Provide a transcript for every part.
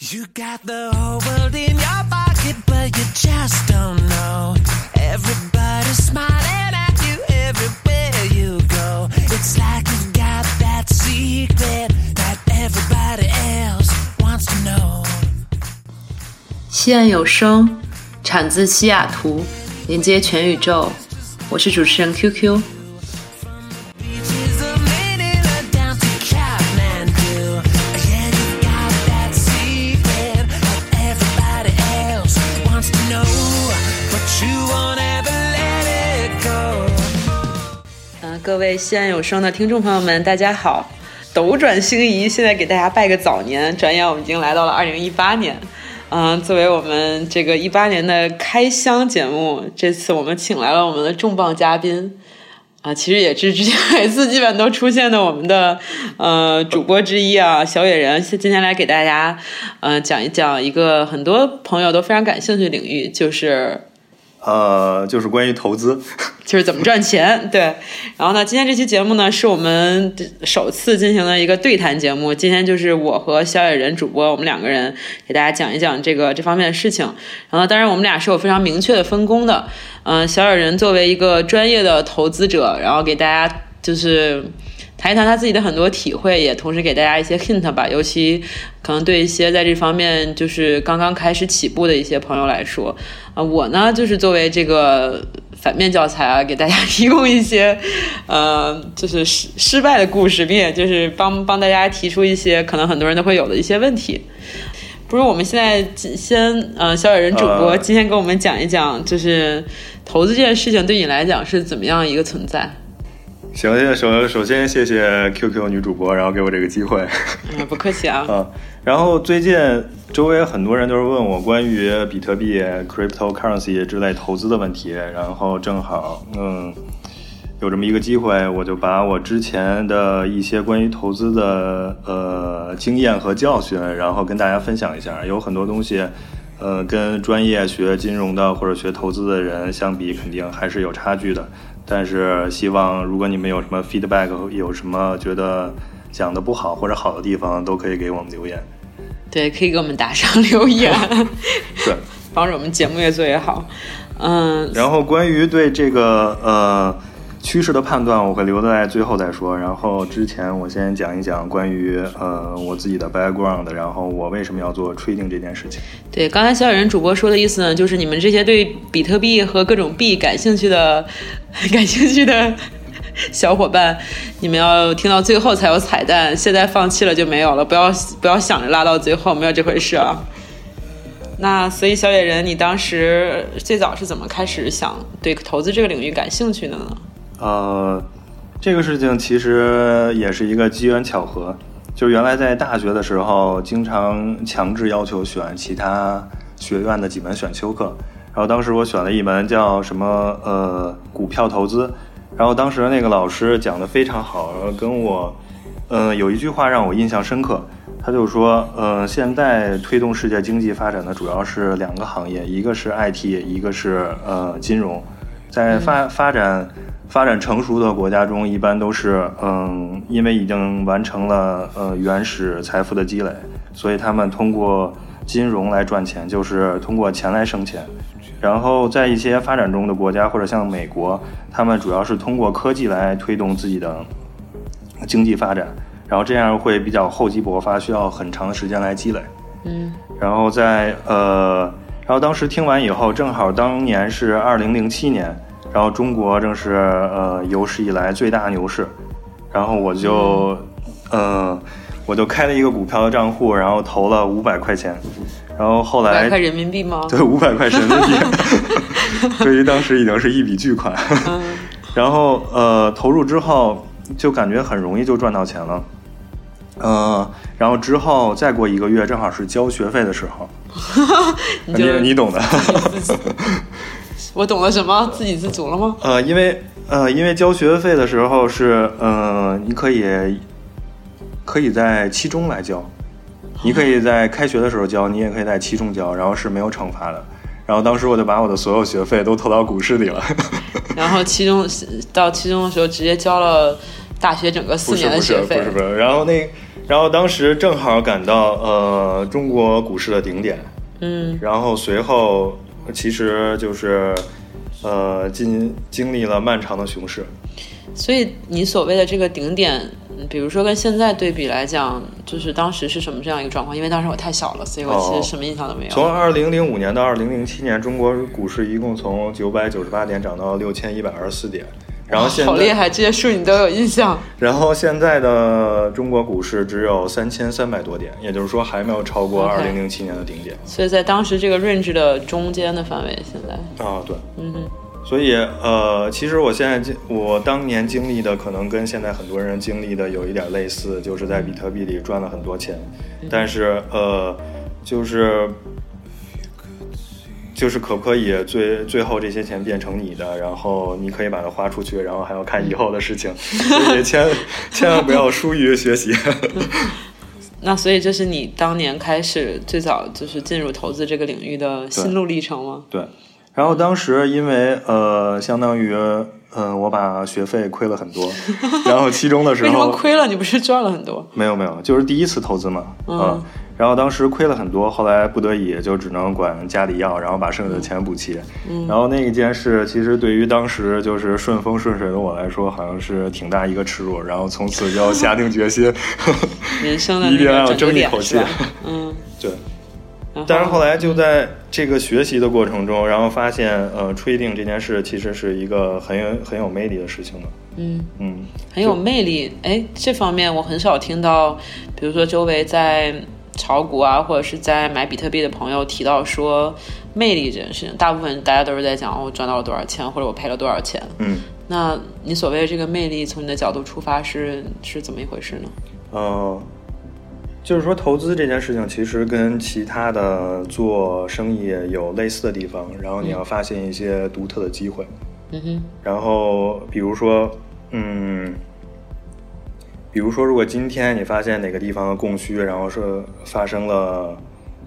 You got the whole world in your pocket, but you just don't know. Everybody's smiling at you everywhere you go. It's like you've got that secret that everybody else wants to know. 西岸有声产自西雅图，连接全宇宙。我是主持人 QQ。西安有声的听众朋友们，大家好！斗转星移，现在给大家拜个早年。转眼我们已经来到了二零一八年。嗯、作为我们这个一八年的开箱节目，这次我们请来了我们的重磅嘉宾。啊，其实也是之前每次基本都出现的我们的呃主播之一啊，小野人，今天来给大家呃讲一讲一个很多朋友都非常感兴趣的领域，就是呃，就是关于投资。就是怎么赚钱，对。然后呢，今天这期节目呢，是我们首次进行了一个对谈节目。今天就是我和小野人主播，我们两个人给大家讲一讲这个这方面的事情。然后，当然我们俩是有非常明确的分工的。嗯、小野人作为一个专业的投资者，然后给大家就是。谈一谈他自己的很多体会，也同时给大家一些 hint 吧。尤其可能对一些在这方面就是刚刚开始起步的一些朋友来说，啊、我呢就是作为这个反面教材啊，给大家提供一些，呃，就是失失败的故事，并且就是帮帮大家提出一些可能很多人都会有的一些问题。不如我们现在先，呃，小野人主播呃今天给我们讲一讲，就是投资这件事情对你来讲是怎么样一个存在？行，谢谢首首先谢谢 QQ 女主播，然后给我这个机会。嗯，不客气啊。嗯，然后最近周围很多人都是问我关于比特币、cryptocurrency 之类投资的问题，然后正好嗯有这么一个机会，我就把我之前的一些关于投资的呃经验和教训，然后跟大家分享一下。有很多东西，呃，跟专业学金融的或者学投资的人相比，肯定还是有差距的。但是希望如果你们有什么 feedback，有什么觉得讲的不好或者好的地方，都可以给我们留言。对，可以给我们打上留言，对，帮助我们节目越做越好。嗯，然后关于对这个呃趋势的判断，我会留在最后再说。然后之前我先讲一讲关于呃我自己的 background，然后我为什么要做 trading 这件事情。对，刚才小野人主播说的意思呢，就是你们这些对比特币和各种币感兴趣的、感兴趣的小伙伴，你们要听到最后才有彩蛋，现在放弃了就没有了，不要不要想着拉到最后，没有这回事啊。那所以小野人，你当时最早是怎么开始想对投资这个领域感兴趣的呢？呃，这个事情其实也是一个机缘巧合，就是原来在大学的时候，经常强制要求选其他学院的几门选修课，然后当时我选了一门叫什么呃股票投资，然后当时那个老师讲的非常好，然后跟我，呃有一句话让我印象深刻，他就说，呃现在推动世界经济发展的主要是两个行业，一个是 IT，一个是呃金融。在发发展发展成熟的国家中，一般都是嗯，因为已经完成了呃原始财富的积累，所以他们通过金融来赚钱，就是通过钱来生钱。然后在一些发展中的国家，或者像美国，他们主要是通过科技来推动自己的经济发展，然后这样会比较厚积薄发，需要很长的时间来积累。嗯然后在呃，然后当时听完以后，正好当年是二零零七年，然后中国正是呃有史以来最大牛市，然后我就呃我就开了一个股票的账户，然后投了五百块钱，然后后来五百块人民币吗？对五百块人民币，对于当时已经是一笔巨款，嗯。然后呃投入之后就感觉很容易就赚到钱了。呃，然后之后再过一个月，正好是交学费的时候，你你懂的。我懂了什么？自给自足了吗？呃，因为呃，因为交学费的时候是呃，你可以可以在期中来交，你可以在开学的时候交，你也可以在期中交，然后是没有惩罚的。然后当时我就把我的所有学费都投到股市里了，然后期中到期中的时候直接交了大学整个四年的学费。不是不是，然后那然后当时正好赶到呃中国股市的顶点，嗯然后随后其实就是呃经经历了漫长的熊市。所以你所谓的这个顶点，嗯比如说跟现在对比来讲，就是当时是什么这样一个状况？因为当时我太小了，所以我其哦实什么印象都没有。从二零零五年到二零零七年，中国股市一共从九百九十八点涨到六千一百二十四点，然后现在，好厉害，这些数你都有印象。然后现在的中国股市只有三千三百多点，也就是说还没有超过二零零七年的顶点。所以在当时这个 range 的中间的范围，现在，啊，对，嗯哼，所以呃，其实我现在经我当年经历的可能跟现在很多人经历的有一点类似，就是在比特币里赚了很多钱，但是呃，就是就是可不可以最最后这些钱变成你的，然后你可以把它花出去，然后还要看以后的事情，所以千千万不要疏于学习。那所以这是你当年开始最早就是进入投资这个领域的心路历程吗？对，然后当时因为呃，相当于嗯，我把学费亏了很多，然后期中的时候为什么亏了？你不是赚了很多？没有没有，就是第一次投资嘛，嗯然后当时亏了很多，后来不得已就只能管家里要，然后把剩下的钱补齐。嗯然后那一件事，其实对于当时就是顺风顺水的我来说，好像是挺大一个耻辱。然后从此就 下定决心，人生的 一定要争一口气？嗯，对。但是后来就在这个学习的过程中，然后发现，呃，trading 这件事其实是一个很有很有魅力的事情的。嗯。嗯，很有魅力。哎，这方面我很少听到，比如说周围在炒股啊，或者是在买比特币的朋友提到说魅力这件事情。大部分大家都是在讲哦，我赚到了多少钱，或者我赔了多少钱。嗯，那你所谓的这个魅力，从你的角度出发是是怎么一回事呢？呃，就是说投资这件事情，其实跟其他的做生意有类似的地方，然后你要发现一些独特的机会。嗯哼，然后比如说，嗯，比如说，如果今天你发现哪个地方的供需，然后是发生了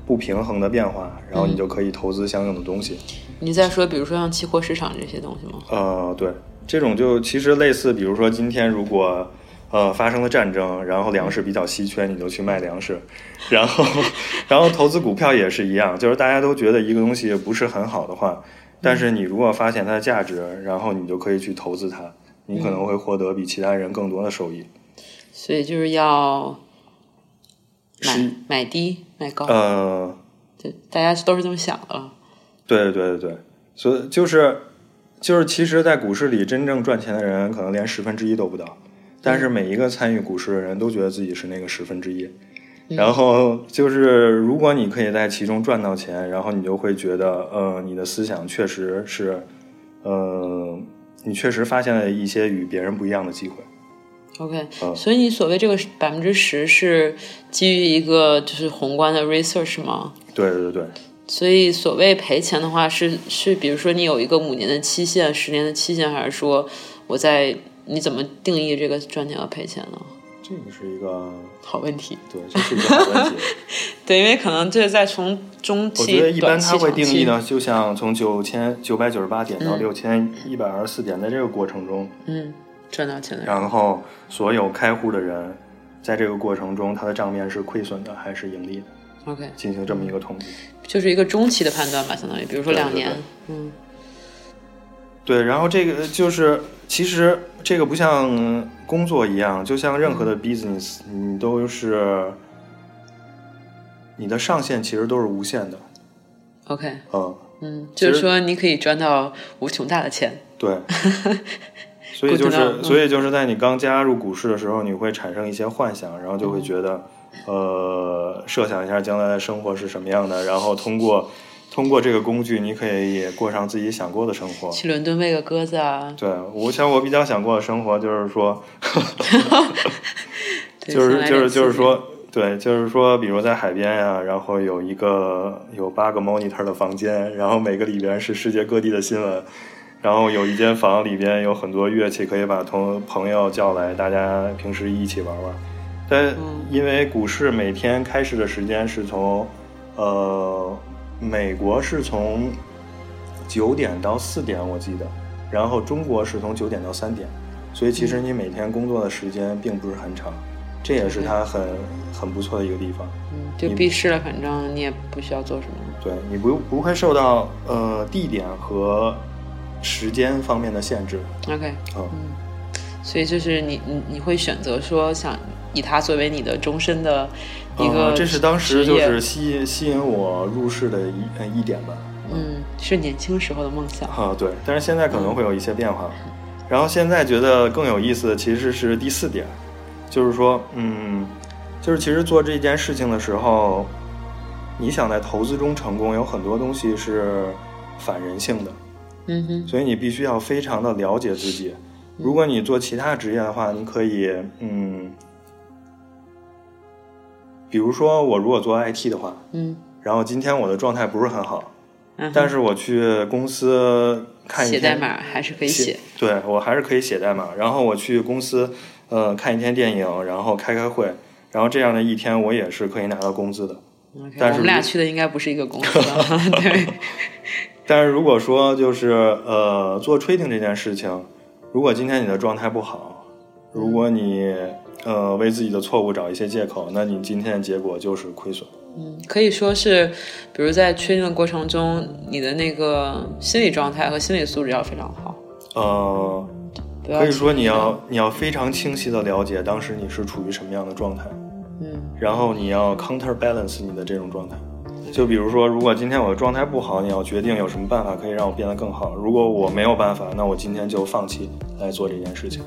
不平衡的变化，然后你就可以投资相应的东西。你在说，比如说像期货市场这些东西吗？呃，对，这种就其实类似，比如说今天如果呃发生了战争，然后粮食比较稀缺，你就去卖粮食，然后 然后投资股票也是一样，就是大家都觉得一个东西不是很好的话，但是你如果发现它的价值，然后你就可以去投资它，你可能会获得比其他人更多的收益。所以就是要买买低买高，呃，对，大家都是这么想的了。对对对对，所以就是就是，其实，在股市里真正赚钱的人，可能连十分之一都不到。但是每一个参与股市的人都觉得自己是那个十分之一。然后就是，如果你可以在其中赚到钱，然后你就会觉得，呃，你的思想确实是，呃，你确实发现了一些与别人不一样的机会。OK，、嗯所以你所谓这个百分之十是基于一个就是宏观的 research 吗？对对对，所以所谓赔钱的话是是，比如说你有一个五年的期限、十年的期限，还是说我在你怎么定义这个赚钱和赔钱呢？这个是一个，好问题。对，这是一个好问题。对，因为可能这在从中我期、觉得一般短期、它会定义呢，就像从九千九百九十八点到嗯六千一百二十四点，在这个过程中，嗯，赚到钱的人。然后所有开户的人，在这个过程中，他的账面是亏损的还是盈利的，OK，进行这么一个统计。就是一个中期的判断吧，相当于，比如说两年对。嗯对，然后这个就是，其实这个不像工作一样，就像任何的 business，你都是你的上限其实都是无限的。，OK，嗯，嗯，就是说你可以赚到无穷大的钱。对。所以就是，嗯。所以就是在你刚加入股市的时候，你会产生一些幻想，然后就会觉得，呃，设想一下将来的生活是什么样的，然后通过通过这个工具，你可以也过上自己想过的生活。去伦敦喂个鸽子啊，对，我想我比较想过的生活就是说，对就是就是就是说，对，就是说，比如在海边呀、然后有一个有八个 monitor 的房间，然后每个里边是世界各地的新闻，然后有一间房里边有很多乐器，可以把同朋友叫来，大家平时一起玩玩。但嗯因为股市每天开市的时间是从，呃，美国是从九点到四点，我记得，然后中国是从九点到三点，所以其实你每天工作的时间并不是很长。这也是它很很不错的一个地方。嗯，就闭市了，反正你也不需要做什么。对你不不会受到呃地点和时间方面的限制。OK，嗯，所以就是你你你会选择说想以它作为你的终身的一个、呃，这是当时就是吸吸引我入市的一呃一点吧。嗯，是年轻时候的梦想。啊，对，但是现在可能会有一些变化。然后现在觉得更有意思的其实是第四点，就是说，嗯，就是其实做这件事情的时候，你想在投资中成功，有很多东西是反人性的，嗯哼，所以你必须要非常的了解自己。如果你做其他职业的话，你可以，嗯，比如说我如果做 IT 的话，嗯然后今天我的状态不是很好，嗯，但是我去公司看一天写代码还是可以写。对我还是可以写代码。然后我去公司，呃，看一天电影，然后开开会，然后这样的一天我也是可以拿到工资的。但是我们俩去的应该不是一个公司啊，对，但是如果说就是呃做 trading 这件事情，如果今天你的状态不好，如果你呃为自己的错误找一些借口，那你今天的结果就是亏损。嗯可以说是，比如在确定的过程中，你的那个心理状态和心理素质要非常好。呃，可以说你要你要非常清晰的了解当时你是处于什么样的状态。嗯然后你要 counterbalance 你的这种状态。就比如说，如果今天我的状态不好，你要决定有什么办法可以让我变得更好。如果我没有办法，那我今天就放弃来做这件事情。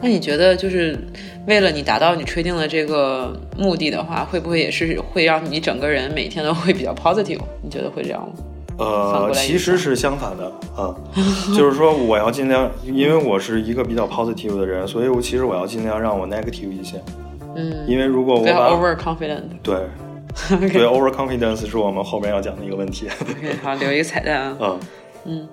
那你觉得，就是为了你达到你确定的这个目的的话，会不会也是会让你整个人每天都会比较 positive？你觉得会这样吗？呃其实是相反的啊，就是说我要尽量，因为我是一个比较 positive 的人，所以我其实我要尽量让我 negative 一些。嗯，因为如果我把 overconfident。对 对 overconfidence 是我们后边要讲的一个问题。OK，好，留一个彩蛋啊。嗯，嗯，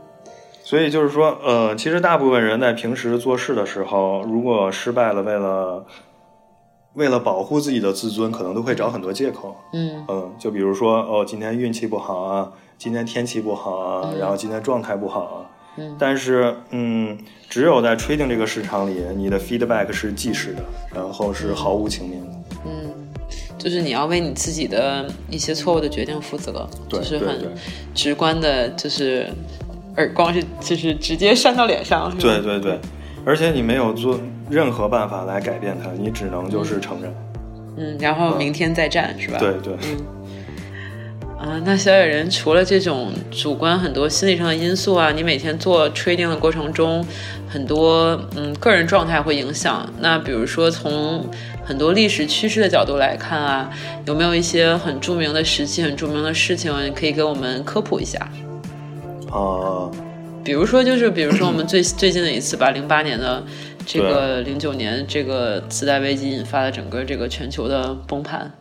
所以就是说，呃，其实大部分人在平时做事的时候，如果失败了，为了为了保护自己的自尊，可能都会找很多借口。嗯嗯，就比如说，哦，今天运气不好啊，今天天气不好啊，然后今天状态不好啊。嗯但是，嗯，只有在 trading 这个市场里，你的 feedback 是即时的，然后是毫无情面的。嗯，就是你要为你自己的一些错误的决定负责，就是很直观的，就是耳光是就是直接扇到脸上。对对对，而且你没有做任何办法来改变它，你只能就是承认。嗯，然后明天再战、是吧？对对。嗯啊，那小野人除了这种主观很多心理上的因素啊，你每天做 trading 的过程中，很多嗯个人状态会影响。那比如说从很多历史趋势的角度来看啊，有没有一些很著名的时期、很著名的事情，可以给我们科普一下？啊、比如说，就是比如说我们最 最近的一次吧，零八年的这个零九年这个次贷危机引发的整个这个全球的崩盘。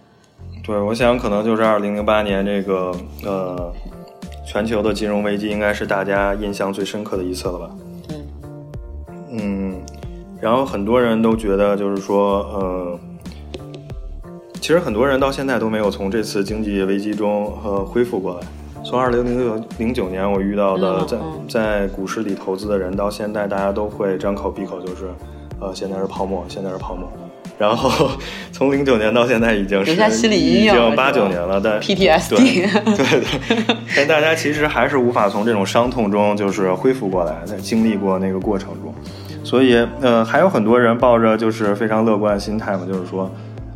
对，我想可能就是二零零八年这个呃全球的金融危机，应该是大家印象最深刻的一次了吧？然后很多人都觉得就是说，呃，其实很多人到现在都没有从这次经济危机中呃恢复过来。从二零零九零九年我遇到的在在股市里投资的人，到现在大家都会张口闭口就是，呃，现在是泡沫，现在是泡沫。然后 从零九年到现在已经是心理阴已影了经八九年了，但 PTSD 对对对，但大家其实还是无法从这种伤痛中就是恢复过来，在经历过那个过程中，所以呃，还有很多人抱着就是非常乐观的心态嘛，就是说，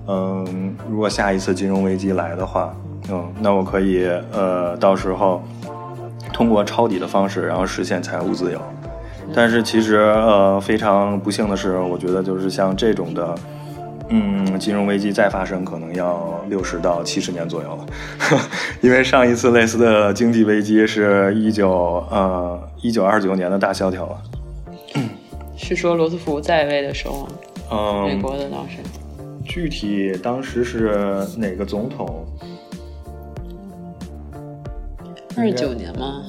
嗯，如果下一次金融危机来的话，嗯，那我可以呃，到时候通过抄底的方式，然后实现财务自由。但是其实呃，非常不幸的是，我觉得就是像这种的。嗯，金融危机再发生可能要六十到七十年左右了，因为上一次类似的经济危机是一九呃一九二九年的大萧条了。是说罗斯福在位的时候吗，美嗯，国的当时。具体当时是哪个总统？二九年吗？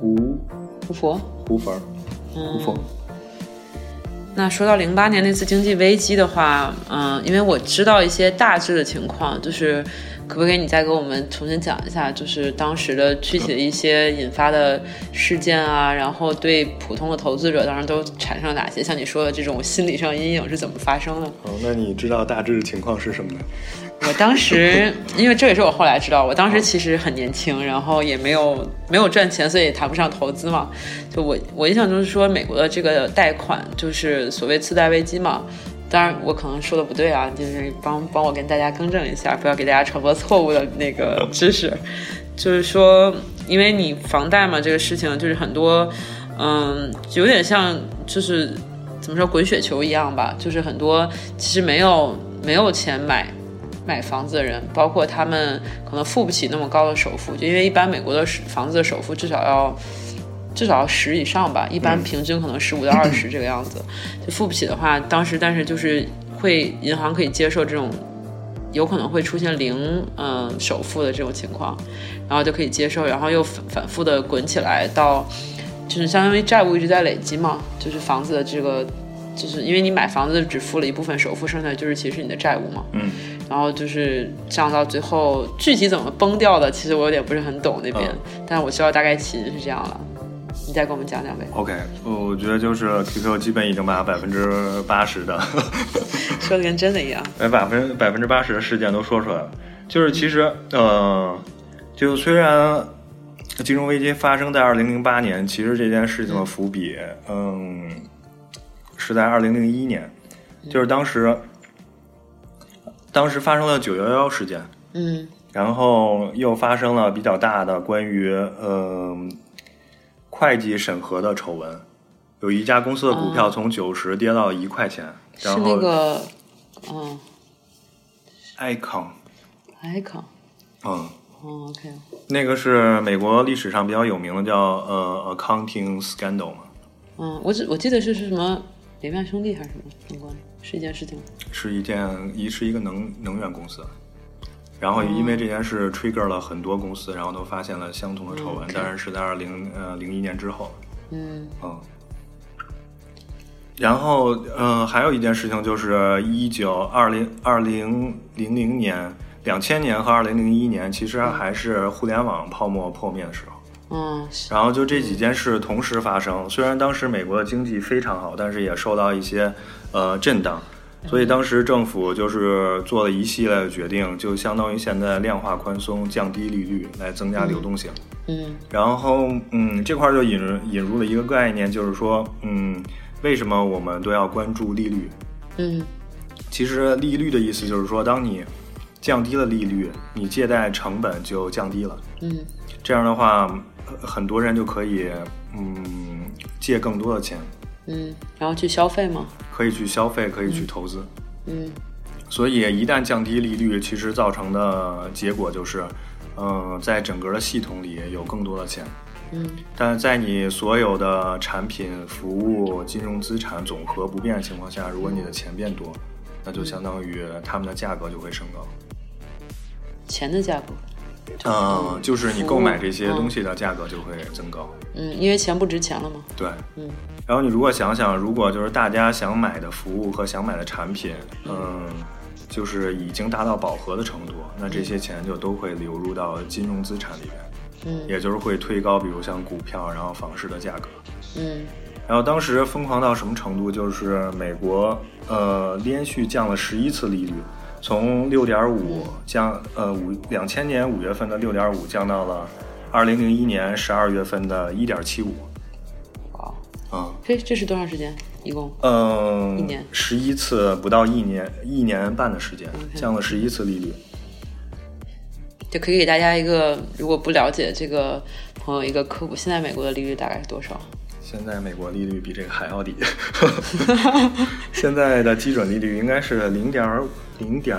胡胡佛。胡佛儿，胡佛。那说到零八年那次经济危机的话，嗯、因为我知道一些大致的情况，就是可不可以你再给我们重新讲一下，就是当时的具体的一些引发的事件啊，然后对普通的投资者当时都产生了哪些像你说的这种心理上阴影是怎么发生的？哦，那你知道大致情况是什么呢？我当时，因为这也是我后来知道，我当时其实很年轻，然后也没有没有赚钱，所以也谈不上投资嘛。就我我印象中是说，美国的这个贷款就是所谓次贷危机嘛。当然，我可能说的不对啊，就是帮帮我跟大家更正一下，不要给大家传播错误的那个知识。就是说，因为你房贷嘛，这个事情就是很多，嗯，有点像就是怎么说滚雪球一样吧，就是很多其实没有没有钱买买房子的人，包括他们可能付不起那么高的首付，就因为一般美国的房子的首付至少要至少要十以上吧，一般平均可能十五到二十 这个样子，就付不起的话，当时但是就是会银行可以接受这种有可能会出现零嗯首付的这种情况，然后就可以接受，然后又反反复的滚起来到就是相当于债务一直在累积嘛，就是房子的这个。就是因为你买房子只付了一部分首付，剩下就是其实是你的债务嘛。嗯，然后就是这样到最后，具体怎么崩掉的，其实我有点不是很懂那边，但是我知道大概其实是这样了。你再给我们讲讲呗，OK，我觉得就是 QQ 基本已经把百分之八十的，说的跟真的一样。把百分百分之八十的事件都说出来了。就是其实，呃，就虽然金融危机发生在二零零八年，其实这件事情的伏笔，嗯，是在二零零一年，就是当时，当时发生了九幺幺事件，嗯然后又发生了比较大的关于呃会计审核的丑闻，有一家公司的股票从九十跌到一块钱，是然后那个嗯。Icon，icon，嗯，哦 OK，那个是美国历史上比较有名的叫呃 accounting scandal 嘛，嗯，我只我记得是是什么雷曼兄弟还是什么相关，是一件事情。是一件一是一个能能源公司。然后因为这件事 trigger 了很多公司，然后都发现了相同的丑闻，当然是在二零呃零一年之后。嗯嗯，然后呃，还有一件事情就是一九二零二零零零年、两千年和二零零一年，其实还是互联网泡沫破灭的时候。嗯然后就这几件事同时发生，虽然当时美国的经济非常好，但是也受到一些呃震荡，所以当时政府就是做了一系列的决定，就相当于现在量化宽松、降低利率来增加流动性。嗯然后，嗯，这块儿就引入引入了一个概念，就是说，嗯，为什么我们都要关注利率？嗯其实利率的意思就是说，当你降低了利率，你借贷成本就降低了。嗯这样的话，呃很多人就可以，嗯，借更多的钱，嗯，然后去消费吗？可以去消费，可以去投资。嗯所以一旦降低利率，其实造成的结果就是，嗯、在整个的系统里有更多的钱。嗯但在你所有的产品、服务、金融资产总和不变的情况下，如果你的钱变多，那就相当于它们的价格就会升高。钱的价格。嗯，就是你购买这些东西的价格就会增高。嗯，因为钱不值钱了嘛。对，嗯然后你如果想想，如果就是大家想买的服务和想买的产品，嗯，就是已经达到饱和的程度，那这些钱就都会流入到金融资产里面，嗯也就是会推高，比如像股票，然后房市的价格。嗯然后当时疯狂到什么程度？就是美国呃连续降了十一次利率，从六点五降呃五两千年五月份的六点五降到了二零零一年十二月份的一点七五。哇，嗯这这是多长时间？一共？嗯，一年十一次不到一年一年半的时间降了十一次利率。就可以给大家一个，如果不了解这个朋友一个科普，现在美国的利率大概是多少？现在美国利率比这个还要低，现在的基准利率应该是零点零点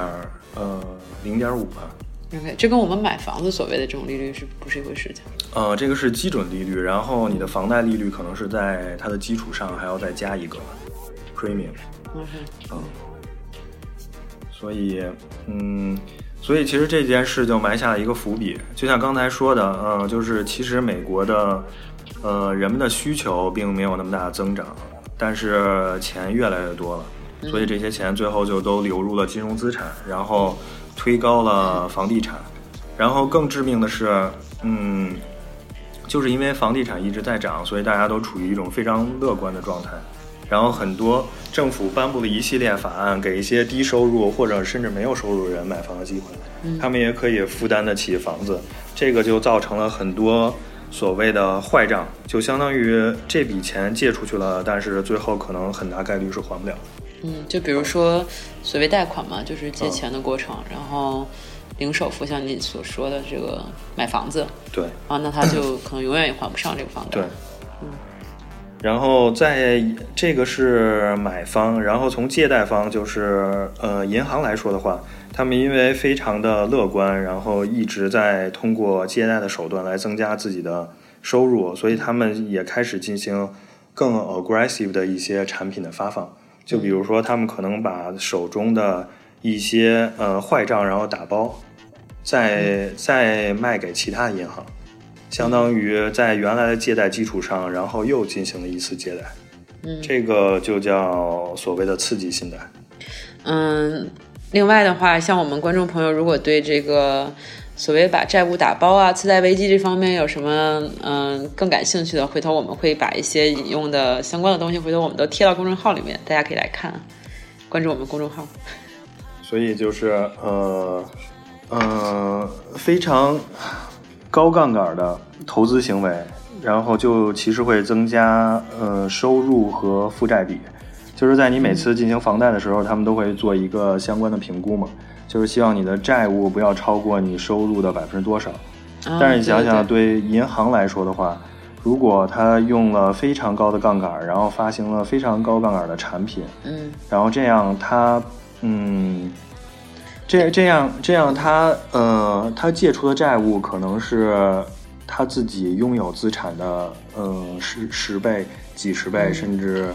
呃零点五吧。OK，这跟我们买房子所谓的这种利率是不是一回事情？呃，这个是基准利率，然后你的房贷利率可能是在它的基础上还要再加一个 premium，OK，嗯，所以，嗯，所以其实这件事就埋下了一个伏笔，就像刚才说的，呃，就是其实美国的，呃，人们的需求并没有那么大的增长，但是钱越来越多了。所以这些钱最后就都流入了金融资产，然后推高了房地产。然后更致命的是，嗯，就是因为房地产一直在涨，所以大家都处于一种非常乐观的状态。然后很多政府颁布了一系列法案，给一些低收入或者甚至没有收入的人买房的机会，他们也可以负担得起房子。这个就造成了很多所谓的坏账，就相当于这笔钱借出去了，但是最后可能很大概率是还不了。嗯，就比如说所谓贷款嘛，就是借钱的过程，然后零首付，像你所说的这个买房子对啊，那他就可能永远也还不上这个房贷。对。嗯然后在这个是买方，然后从借贷方就是呃银行来说的话，他们因为非常的乐观，然后一直在通过借贷的手段来增加自己的收入，所以他们也开始进行更 aggressive 的一些产品的发放。就比如说，他们可能把手中的一些呃坏账，然后打包，再再卖给其他银行。相当于在原来的借贷基础上，然后又进行了一次借贷，嗯这个就叫所谓的刺激信贷。嗯，另外的话，像我们观众朋友如果对这个所谓把债务打包啊、次贷危机这方面有什么嗯更感兴趣的，回头我们会把一些引用的相关的东西，回头我们都贴到公众号里面，大家可以来看，关注我们公众号。所以就是呃呃非常高杠杆的投资行为，然后就其实会增加呃收入和负债比。就是在你每次进行房贷的时候，他们都会做一个相关的评估嘛，就是希望你的债务不要超过你收入的百分之多少。啊但是你想想，对对银行来说的话，如果他用了非常高的杠杆，然后发行了非常高杠杆的产品，嗯然后这样他，嗯，这这样这样他呃，他借出的债务可能是他自己拥有资产的呃十十倍、几十倍，甚至。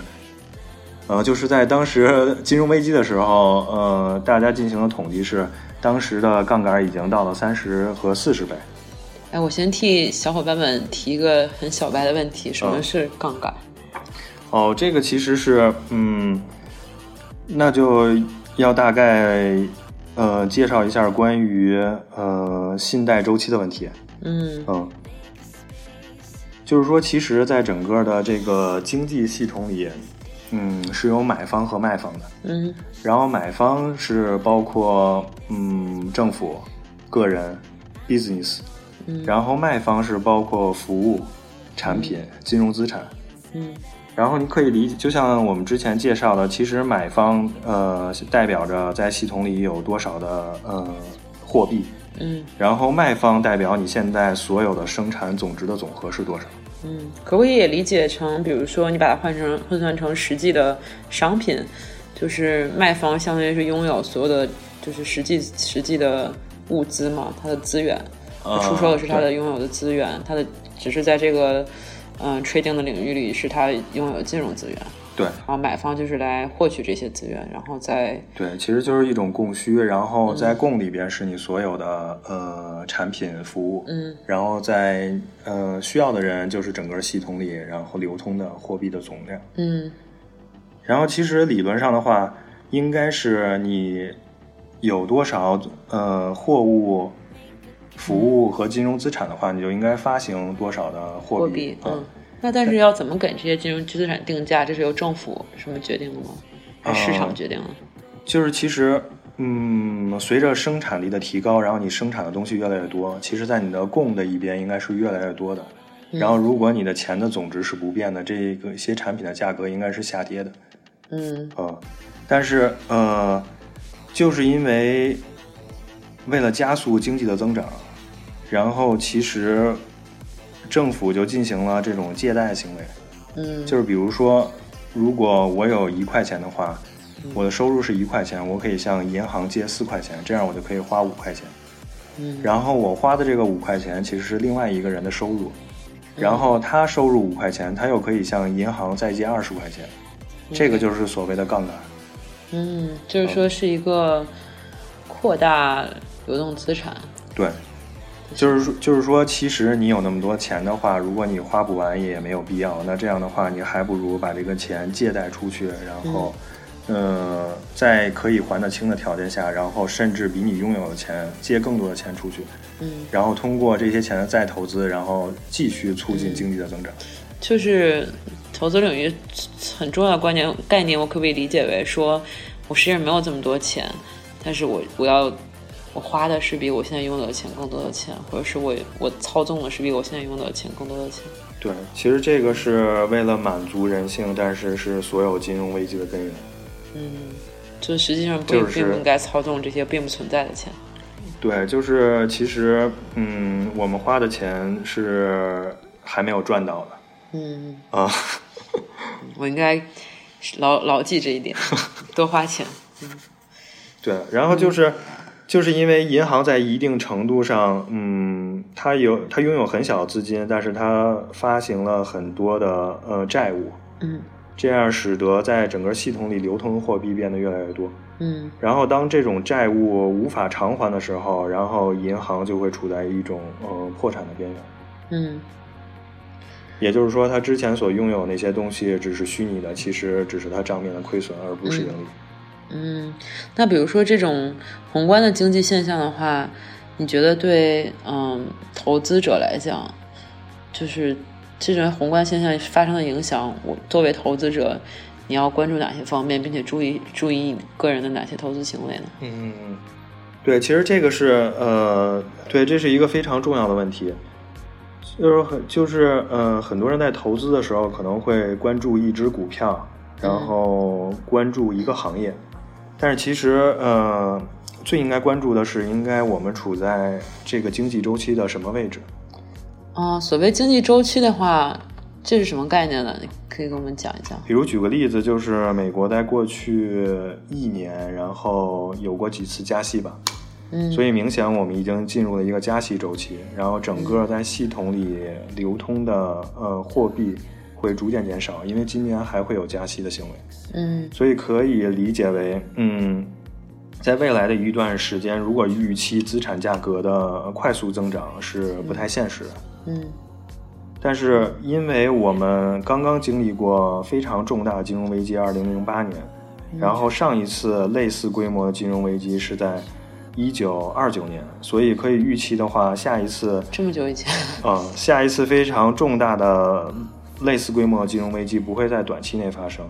呃，就是在当时 金融危机的时候，呃，大家进行的统计是，当时的杠杆已经到了三十和四十倍。哎，我先替小伙伴们提一个很小白的问题：什么嗯是杠杆？哦，这个其实是，嗯，那就要大概呃介绍一下关于呃信贷周期的问题。嗯嗯，就是说，其实，在整个的这个经济系统里，嗯，是有买方和卖方的。嗯。然后买方是包括嗯政府、个人、business，嗯。然后卖方是包括服务、产品、金融资产。嗯。然后你可以理解，就像我们之前介绍的，其实买方呃代表着在系统里有多少的呃货币，嗯。然后卖方代表你现在所有的生产总值的总和是多少。嗯，可不可以也理解成，比如说你把它换成换算成实际的商品，就是卖方相当于是拥有所有的就是实际实际的物资嘛，它的资源，呃出售的是它的拥有的资源，它的只是在这个嗯、trading 的领域里是它拥有的金融资源，对。然后买方就是来获取这些资源，然后再对，其实就是一种供需，然后在供里边是你所有的呃产品服务，嗯。然后在呃需要的人就是整个系统里，然后流通的货币的总量。嗯。然后其实理论上的话，应该是你有多少呃货物、服务和金融资产的话，你就应该发行多少的货货币，嗯。嗯，那但是要怎么给这些金融资产定价？这是由政府什么决定的吗？还是市场呃决定的？就是其实，嗯，随着生产力的提高，然后你生产的东西越来越多，其实，在你的供的一边应该是越来越多的。然后，如果你的钱的总值是不变的，这个一些产品的价格应该是下跌的。嗯啊，但是呃，就是因为为了加速经济的增长，然后其实政府就进行了这种借贷行为，嗯，就是比如说，如果我有一块钱的话，我的收入是一块钱，我可以向银行借四块钱，这样我就可以花五块钱。嗯。然后我花的这个五块钱其实是另外一个人的收入，然后他收入五块钱，他又可以向银行再借二十块钱，这个就是所谓的杠杆。嗯，就是说是一个扩大流动资产。对，就是说，就是说，其实你有那么多钱的话，如果你花不完也没有必要。那这样的话，你还不如把这个钱借贷出去，然后，呃，在可以还得清的条件下，然后甚至比你拥有的钱借更多的钱出去，嗯，然后通过这些钱再投资，然后继续促进经济的增长。就是投资领域很重要的观念概念，我可不可以理解为说，我实际上没有这么多钱，但是我我要我花的是比我现在拥有的钱更多的钱，或者是我我操纵的是比我现在拥有的钱更多的钱。对，其实这个是为了满足人性，但是是所有金融危机的根源。嗯，就实际上不、就是并不应该操纵这些并不存在的钱。对，就是其实，嗯，我们花的钱是还没有赚到的嗯，啊。我应该牢牢记这一点，多花钱。嗯对，然后就是，就是因为银行在一定程度上，嗯，它有它拥有很小的资金，但是它发行了很多的呃债务，嗯这样使得在整个系统里流通的货币变得越来越多。嗯然后当这种债务无法偿还的时候，然后银行就会处在一种呃破产的边缘。嗯也就是说，他之前所拥有那些东西只是虚拟的，其实只是他账面的亏损，而不是盈利。嗯，那比如说这种宏观的经济现象的话，你觉得对嗯投资者来讲，就是这种宏观现象发生的影响，我作为投资者，你要关注哪些方面，并且注意注意你个人的哪些投资行为呢？嗯，对，其实这个是呃，对，这是一个非常重要的问题。就是很就是呃，很多人在投资的时候可能会关注一只股票，然后关注一个行业，但是其实呃，最应该关注的是，应该我们处在这个经济周期的什么位置。啊、所谓经济周期的话，这是什么概念呢？你可以跟我们讲一讲。比如举个例子，就是美国在过去一年，然后有过几次加息吧，嗯，所以明显我们已经进入了一个加息周期，然后整个在系统里流通的呃货币会逐渐减少，因为今年还会有加息的行为，嗯。所以可以理解为，嗯，在未来的一段时间，如果预期资产价格的快速增长是不太现实的。嗯。但是，因为我们刚刚经历过非常重大的金融危机，二零零八年，然后上一次类似规模的金融危机是在一九二九年，所以可以预期的话，下一次，这么久以前，嗯，下一次非常重大的类似规模的金融危机不会在短期内发生。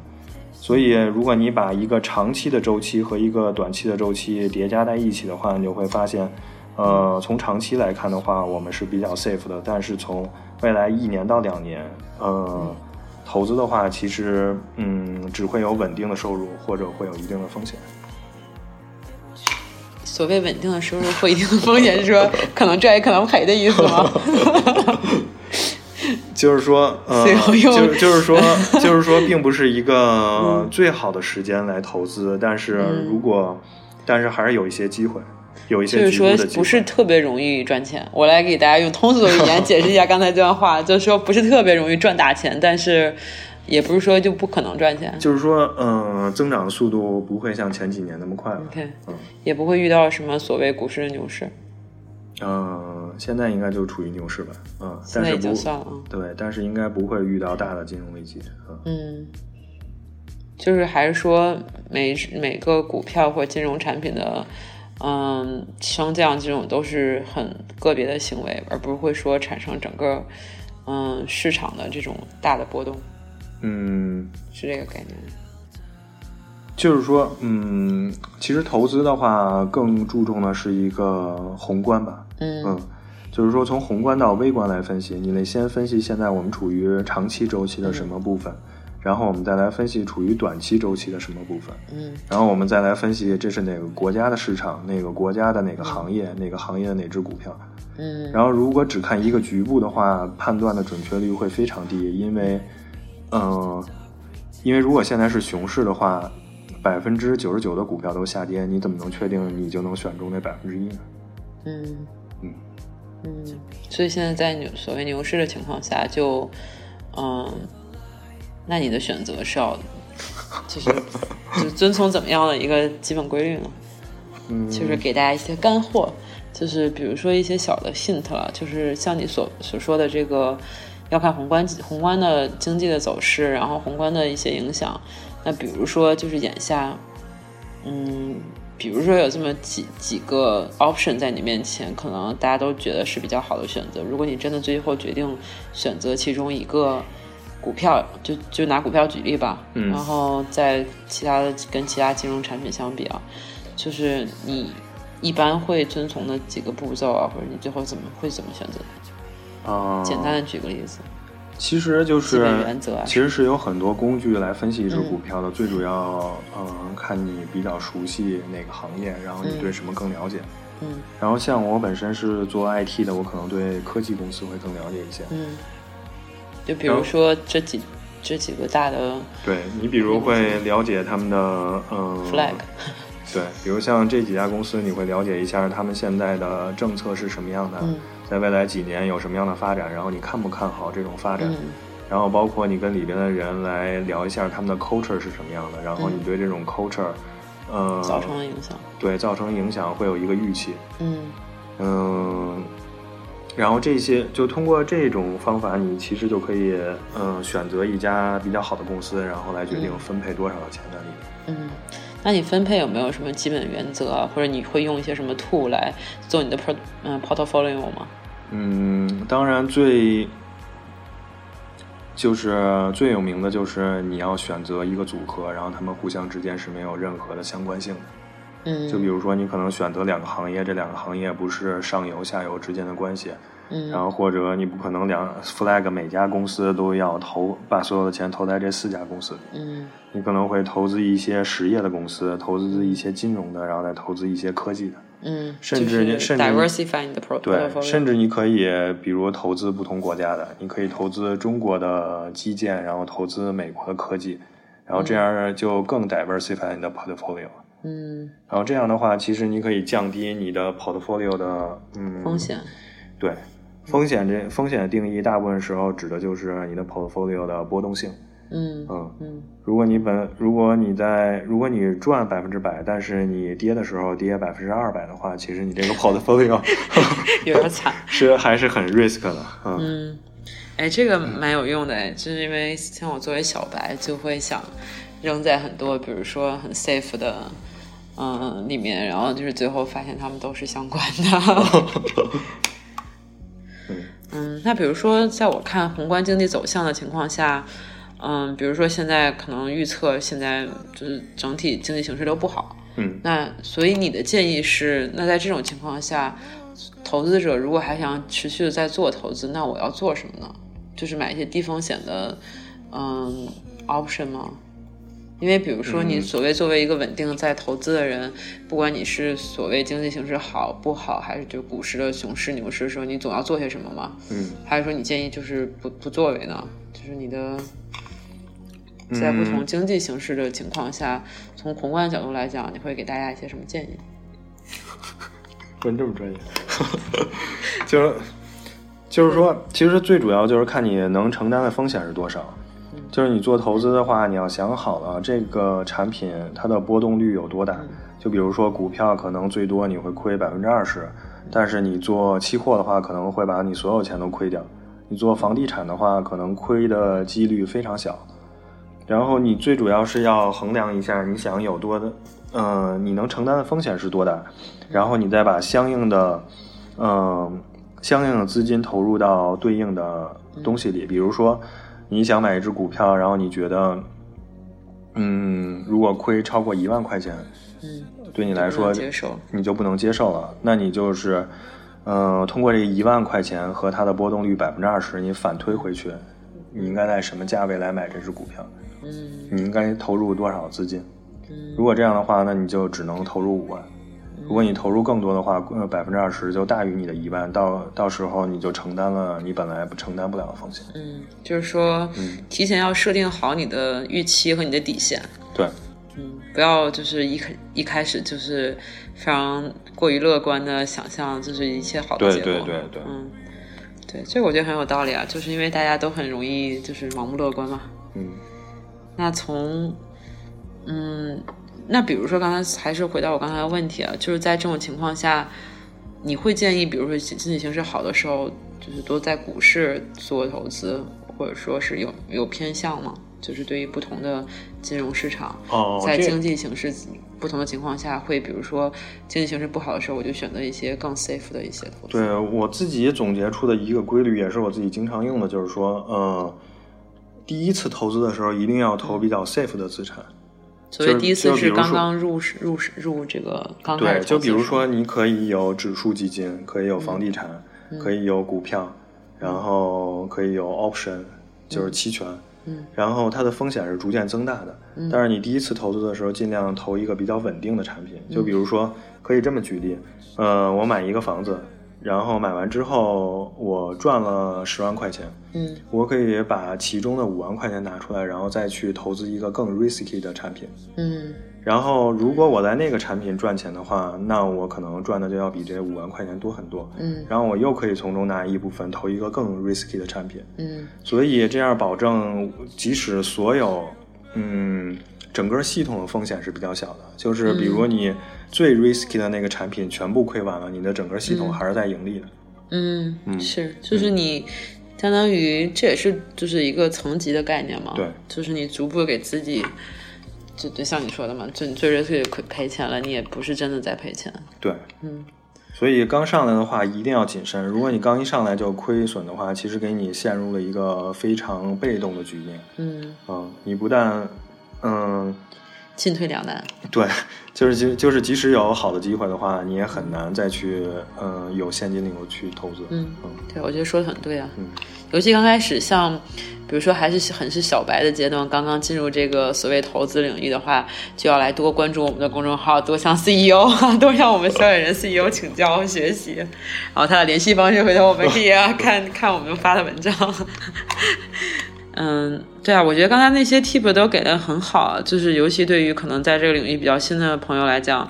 所以，如果你把一个长期的周期和一个短期的周期叠加在一起的话，你就会发现，呃，从长期来看的话，我们是比较 safe 的，但是从未来一年到两年，呃，投资的话，其实嗯，只会有稳定的收入，或者会有一定的风险。所谓稳定的收入或一定的风险，是说可能赚也可能赔的意思吗？就是说，呃，最后用就就是说，就是说，并不是一个最好的时间来投资，但是如果，但是还是有一些机会，有一些就是说。不是特别容易赚钱。我来给大家用通俗的语言解释一下 刚才这段话，就是说不是特别容易赚大钱，但是也不是说就不可能赚钱。就是说，嗯、增长速度不会像前几年那么快了。OK，嗯也不会遇到什么所谓股市的牛市，嗯、现在应该就处于牛市吧，嗯，但是不算了。啊。对，但是应该不会遇到大的金融危机，嗯，嗯，就是还是说每每个股票或金融产品的，嗯，升降这种都是很个别的行为，而不是会说产生整个嗯市场的这种大的波动，嗯，是这个概念。就是说，嗯，其实投资的话，更注重的是一个宏观吧，嗯。嗯，就是说从宏观到微观来分析，你得先分析现在我们处于长期周期的什么部分，然后我们再来分析处于短期周期的什么部分，嗯然后我们再来分析这是哪个国家的市场，哪个国家的哪个行业，哪个行业的哪只股票。嗯然后如果只看一个局部的话，判断的准确率会非常低，因为，嗯、因为如果现在是熊市的话，百分之九十九的股票都下跌，你怎么能确定你就能选中那百分之一呢？嗯嗯。嗯，所以现在在牛所谓牛市的情况下就，嗯，那你的选择是要，就是就遵从怎么样的一个基本规律呢？嗯，就是给大家一些干货，就是比如说一些小的 hint 了，就是像你所所说的这个，要看宏观宏观的经济的走势，然后宏观的一些影响，那比如说，就是眼下，嗯，比如说有这么几几个 option 在你面前，可能大家都觉得是比较好的选择。如果你真的最后决定选择其中一个股票，就就拿股票举例吧，嗯然后在其他的跟其他金融产品相比啊，就是你一般会遵从的几个步骤啊，或者你最后怎么会怎么选择？啊、简单的举个例子。其实就是原则啊。其实是有很多工具来分析一只嗯。股票的，最主要，嗯，看你比较熟悉哪个行业，然后你嗯。对什么更了解。嗯。然后像我本身是做 IT 的，我可能对科技公司会更了解一些。嗯，就比如说这几这几个大的对你，比如会了解他们的，嗯 flag，对，比如像这几家公司，你会了解一下他们现在的政策是什么样的，嗯在未来几年有什么样的发展，然后你看不看好这种发展？嗯然后包括你跟里边的人来聊一下他们的 culture 是什么样的，然后你嗯对这种 culture，呃，造成了影响。对造成影响会有一个预期，嗯嗯，然后这些就通过这种方法，你其实就可以，嗯，选择一家比较好的公司，然后来决定嗯分配多少的钱在里面。嗯，那你分配有没有什么基本原则啊？或者你会用一些什么 tool 来做你的 port 嗯 portfolio 吗？嗯，当然最就是最有名的就是你要选择一个组合，然后他们互相之间是没有任何的相关性的。嗯，就比如说，你可能选择两个行业，这两个行业不是上游下游之间的关系，嗯然后或者你不可能两 flag 每家公司都要投把所有的钱投在这四家公司，嗯你可能会投资一些实业的公司，投资一些金融的，然后再投资一些科技的。嗯，甚至你甚至你 diversify 你的 port- 对。甚至你可以比如投资不同国家的，你可以投资中国的基建，然后投资美国的科技，然后这样就更 diversify 你的 portfolio。嗯然后这样的话，其实你可以降低你的 portfolio 的嗯风险。对，风险这风险的定义，大部分时候指的就是你的 portfolio 的波动性。嗯嗯，嗯如果你本如果你在如果你赚百分之百，但是你跌的时候跌百分之二百的话，其实你这个 portfolio 有点惨。是还是很 risk 的。嗯嗯，哎，这个蛮有用的哎，就是因为像我作为小白，就会想扔在很多，比如说很 safe 的，嗯，里面，然后就是最后发现他们都是相关的。嗯，那比如说，在我看宏观经济走向的情况下，嗯，比如说现在可能预测现在就是整体经济形势都不好，嗯那所以你的建议是，那在这种情况下，投资者如果还想持续的在做投资，那我要做什么呢？就是买一些低风险的，嗯，option 吗？因为比如说，你嗯所谓作为一个稳定在投资的人，不管你是所谓经济形势好不好，还是就股市的熊市牛市的时候，你总要做些什么嘛？嗯还是说你建议就是不不作为呢？就是你的在不同嗯经济形势的情况下，从宏观角度来讲，你会给大家一些什么建议？问这么专业，就是就是说，其实最主要就是看你能承担的风险是多少。就是你做投资的话，你要想好了这个产品它的波动率有多大。就比如说股票，可能最多你会亏百分之二十，但是你做期货的话，可能会把你所有钱都亏掉。你做房地产的话，可能亏的几率非常小。然后你最主要是要衡量一下你想有多的，呃，你能承担的风险是多大，然后你再把相应的，嗯、相应的资金投入到对应的东西里。比如说，你想买一只股票，然后你觉得，嗯，如果亏超过一万块钱，嗯，对你来说能接受。你就不能接受了。那你就是，呃，通过这一万块钱和它的波动率百分之二十，你反推回去，你应该在什么价位来买这只股票？嗯你应该投入多少资金？嗯如果这样的话，那你就只能投入五万。如果你投入更多的话，呃，百分之二十就大于你的一万，到到时候你就承担了你本来不承担不了的风险。嗯，就是说，嗯提前要设定好你的预期和你的底线。对，嗯，不要就是一开一开始就是非常过于乐观的想象，就是一切好的对结果。对对对嗯，对，这个我觉得很有道理啊，就是因为大家都很容易就是盲目乐观嘛。嗯那从，嗯，那比如说刚才还是回到我刚才的问题啊，就是在这种情况下，你会建议，比如说经济形势好的时候，就是多在股市做投资，或者说是有有偏向吗？就是对于不同的金融市场，哦在经济形势不同的情况下，会比如说经济形势不好的时候，我就选择一些更 safe 的一些投资。对我自己总结出的一个规律，也是我自己经常用的，就是说，呃，第一次投资的时候一定要投比较 safe 的资产。所以第一次是刚刚入市入市入这个刚开对，就比如说，你可以有指数基金，可以有房地产，嗯可以有股票，然后可以有 option，就是期权。嗯，然后它的风险是逐渐增大的。但是你第一次投资的时候，尽量投一个比较稳定的产品。就比如说，可以这么举例，呃，我买一个房子，然后买完之后我赚了十万块钱，嗯我可以把其中的五万块钱拿出来，然后再去投资一个更 risky 的产品。嗯然后，如果我在那个产品赚钱的话，那我可能赚的就要比这五万块钱多很多。嗯然后我又可以从中拿一部分投一个更 risky 的产品，嗯所以这样保证，即使所有，嗯，整个系统的风险是比较小的。就是比如你最 risky 的那个产品全部亏完了，你的整个系统还是在盈利的。嗯，嗯是，就是你相当于这也是就是一个层级的概念嘛。对，就是你逐步给自己。就就像你说的嘛，就你最热最亏赔钱了，你也不是真的在赔钱。对，嗯，所以刚上来的话一定要谨慎。如果你刚一上来就亏损的话，其实给你陷入了一个非常被动的局面。嗯，嗯，你不但，嗯，进退两难。对，就是就就是即使有好的机会的话，你也很难再去，嗯，有现金流去投资。嗯嗯对，我觉得说的很对啊。嗯尤其刚开始，像比如说还是很是小白的阶段，刚刚进入这个所谓投资领域的话，就要来多关注我们的公众号，多向 CEO 多向我们小野人 CEO 请教学习。然后他的联系方式，回头我们可以、啊、看看我们发的文章。嗯，对啊，我觉得刚才那些 tip 都给的很好，就是尤其对于可能在这个领域比较新的朋友来讲，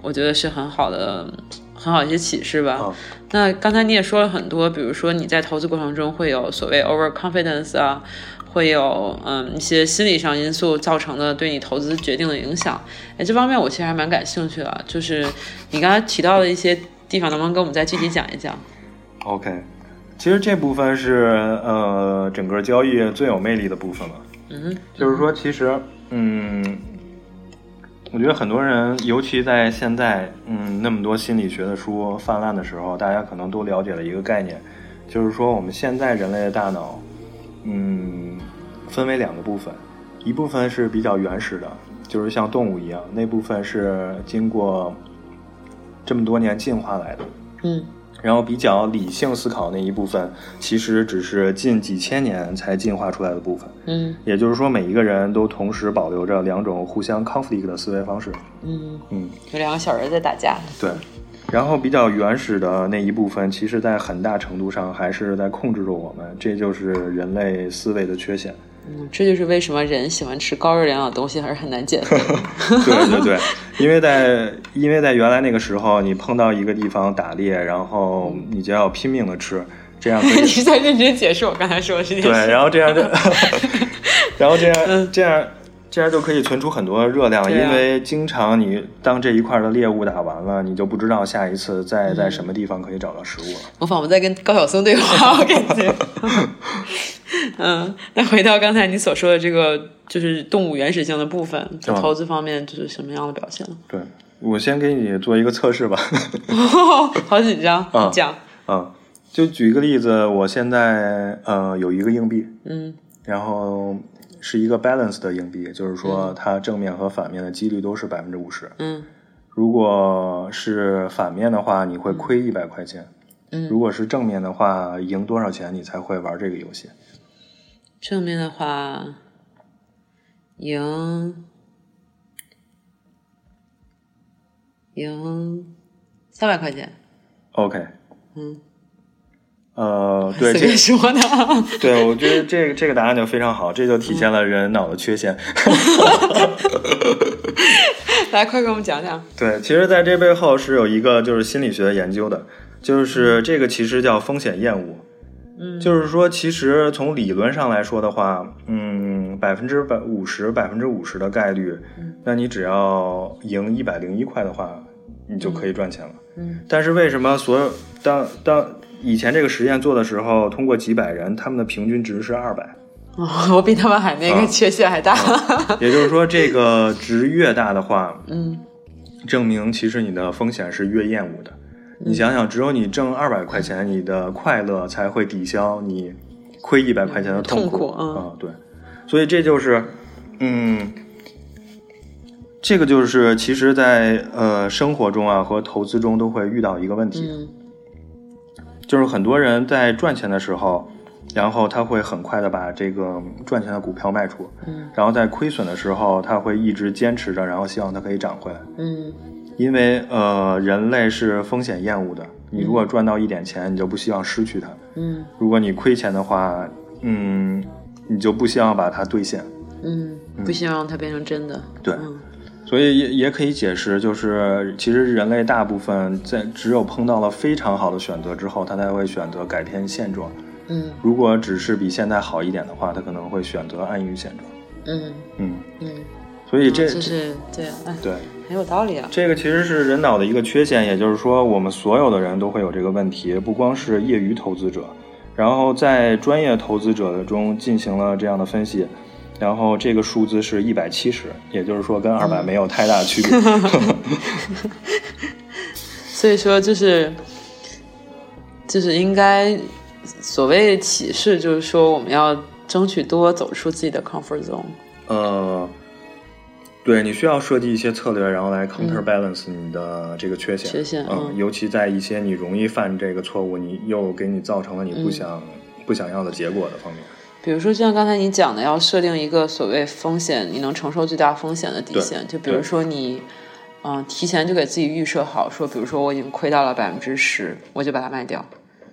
我觉得是很好的、很好一些启示吧。啊那刚才你也说了很多，比如说你在投资过程中会有所谓 overconfidence 啊，会有嗯一些心理上因素造成的对你投资决定的影响。哎，这方面我其实还蛮感兴趣的，就是你刚才提到的一些地方，能不能跟我们再具体讲一讲？，OK，其实这部分是呃整个交易最有魅力的部分了。嗯就是说，其实，嗯，我觉得很多人，尤其在现在，嗯，那么多心理学的书泛滥的时候，大家可能都了解了一个概念，就是说，我们现在人类的大脑，嗯，分为两个部分，一部分是比较原始的，就是像动物一样，那部分是经过这么多年进化来的。嗯然后比较理性思考那一部分，其实只是近几千年才进化出来的部分。嗯也就是说，每一个人都同时保留着两种互相 conflict 的思维方式。嗯，嗯，有两个小人在打架。对。然后比较原始的那一部分，其实在很大程度上还是在控制着我们，这就是人类思维的缺陷。嗯，这就是为什么人喜欢吃高热量的东西，还是很难减肥。对对对，因为在因为在原来那个时候，你碰到一个地方打猎，然后你就要拼命的吃，这样 你是在认真解释我刚才说的这件事？对，然后这样就，然后这样嗯这样这样就可以存储很多热量，啊因为经常你当这一块的猎物打完了，你就不知道下一次在在什么地方可以找到食物了。我仿佛在跟高晓松对话，我感觉。嗯，那回到刚才你所说的这个，就是动物原始性的部分，在嗯投资方面就是什么样的表现呢？对，我先给你做一个测试吧。好紧张，嗯讲。嗯，就举一个例子，我现在呃有一个硬币，嗯然后是一个 balance 的硬币，就是说它正面和反面的几率都是百分之五十。嗯如果是反面的话，你会亏一百块钱。嗯如果是正面的话，赢多少钱你才会玩这个游戏？正面的话，赢赢三百块钱。OK，嗯，呃，对，随这便说的。对我觉得这个这个答案就非常好，这就体现了人脑的缺陷。来，快给我们讲讲。对，其实在这背后是有一个就是心理学的研究的，就是这个其实叫风险厌恶。嗯就是说，其实从理论上来说的话，嗯，百分之百五十、百分之五十的概率，嗯那你只要赢一百零一块的话，你就可以赚钱了。嗯但是为什么所有当当以前这个实验做的时候，通过几百人，他们的平均值是二百？哦 我比他们还那个啊缺陷还大。也就是说，这个值越大的话，嗯证明其实你的风险是越厌恶的。你想想，只有你挣二百块钱，你的快乐才会抵消你亏一百块钱的痛苦。痛苦嗯啊，对，所以这就是，嗯，这个就是其实在，呃生活中啊和投资中都会遇到一个问题，嗯就是很多人在赚钱的时候，然后他会很快的把这个赚钱的股票卖出，嗯然后在亏损的时候，他会一直坚持着，然后希望它可以涨回来。嗯因为呃，人类是风险厌恶的。你如果赚到一点钱，你就不希望失去它；嗯如果你亏钱的话，嗯，你就不希望把它兑现。嗯，不希望它变成真的。对嗯所以也也可以解释，就是其实人类大部分在只有碰到了非常好的选择之后，他才会选择改变现状。嗯如果只是比现在好一点的话，他可能会选择安于现状。嗯嗯，嗯，所以这、这是对，哎，对很有道理啊。这个其实是人脑的一个缺陷，也就是说，我们所有的人都会有这个问题，不光是业余投资者，然后在专业投资者中进行了这样的分析，然后这个数字是一百七十，也就是说跟二百没有太大的区别。所以说就是就是应该所谓启示，就是说我们要争取多走出自己的 comfort zone。呃，对你需要设计一些策略，然后来 counterbalance 你的这个缺陷。缺陷嗯，嗯尤其在一些你容易犯这个错误，你又给你造成了你不想、不想要的结果的方面。比如说，就像刚才你讲的，要设定一个所谓风险，你能承受最大风险的底线。就比如说你，嗯、提前就给自己预设好，说，比如说我已经亏到了百分之十，我就把它卖掉。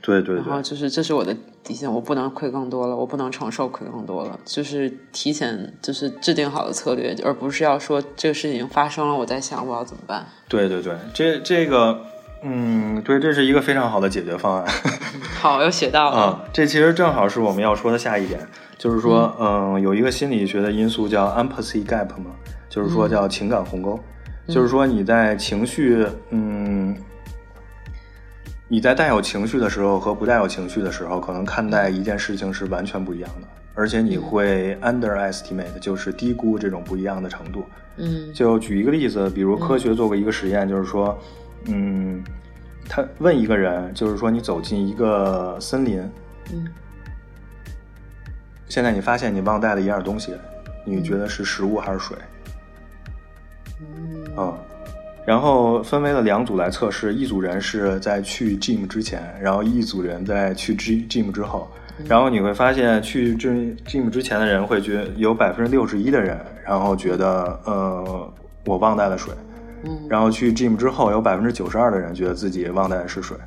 对对对然后，就是这是我的底线，我不能亏更多了，我不能承受亏更多了。就是提前就是制定好的策略，而不是要说这个事情已经发生了，我在想我要怎么办。对对对，这这个，嗯，对，这是一个非常好的解决方案。好，又学到了。啊，这其实正好是我们要说的下一点，就是说，嗯、有一个心理学的因素叫 empathy gap 嘛，就是说叫情感鸿沟，就是说你在情绪，嗯，你在带有情绪的时候和不带有情绪的时候，可能看待一件事情是完全不一样的，而且你会 underestimate，就是低估这种不一样的程度。嗯。就举一个例子，比如科学做过一个实验，就是说，嗯，他问一个人，就是说你走进一个森林，嗯。现在你发现你忘带了一样东西，你觉得是食物还是水？嗯。嗯，然后分为了两组来测试，一组人是在去 gym 之前，然后一组人在去 gym 之后。然后你会发现，去 gym gym 之前的人会觉有百分之六十一的人，然后觉得呃我忘带了水，嗯然后去 gym 之后有百分之九十二的人觉得自己忘带的是水。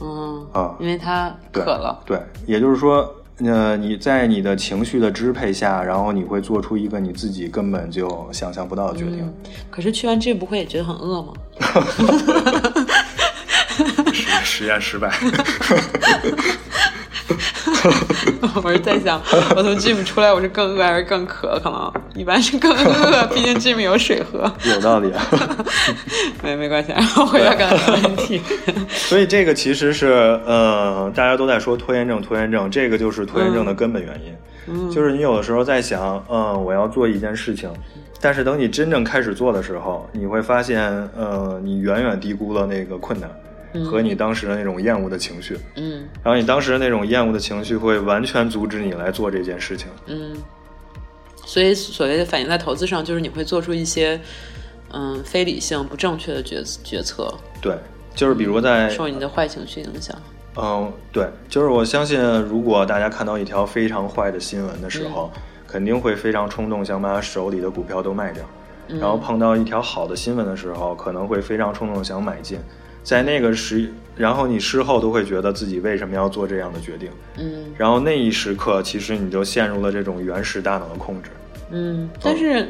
嗯啊因为他渴了。对，也就是说，呃，你在你的情绪的支配下，然后你会做出一个你自己根本就想象不到的决定。嗯，可是去完这不会也觉得很饿吗？实验失败。我是在想，我从 gym 出来，我是更饿还是更渴？可能一般是更饿，毕竟 gym 有水喝。有道理啊。没没关系，然后回到刚才的问题。所以这个其实是，呃，大家都在说拖延症，拖延症，这个就是拖延症的根本原因。嗯就是你有的时候在想，嗯、我要做一件事情，但是等你真正开始做的时候，你会发现，呃，你远远低估了那个困难和你当时的那种厌恶的情绪，嗯然后你当时的那种厌恶的情绪会完全阻止你来做这件事情。嗯，所以所谓的反映在投资上，就是你会做出一些嗯非理性、不正确的决决策，对，就是比如在受你的坏情绪影响。嗯，对，就是我相信，如果大家看到一条非常坏的新闻的时候，肯定会非常冲动，想把手里的股票都卖掉。然后碰到一条好的新闻的时候，可能会非常冲动地想买进。在那个时，然后你事后都会觉得自己为什么要做这样的决定。嗯然后那一时刻，其实你就陷入了这种原始大脑的控制。嗯，但是。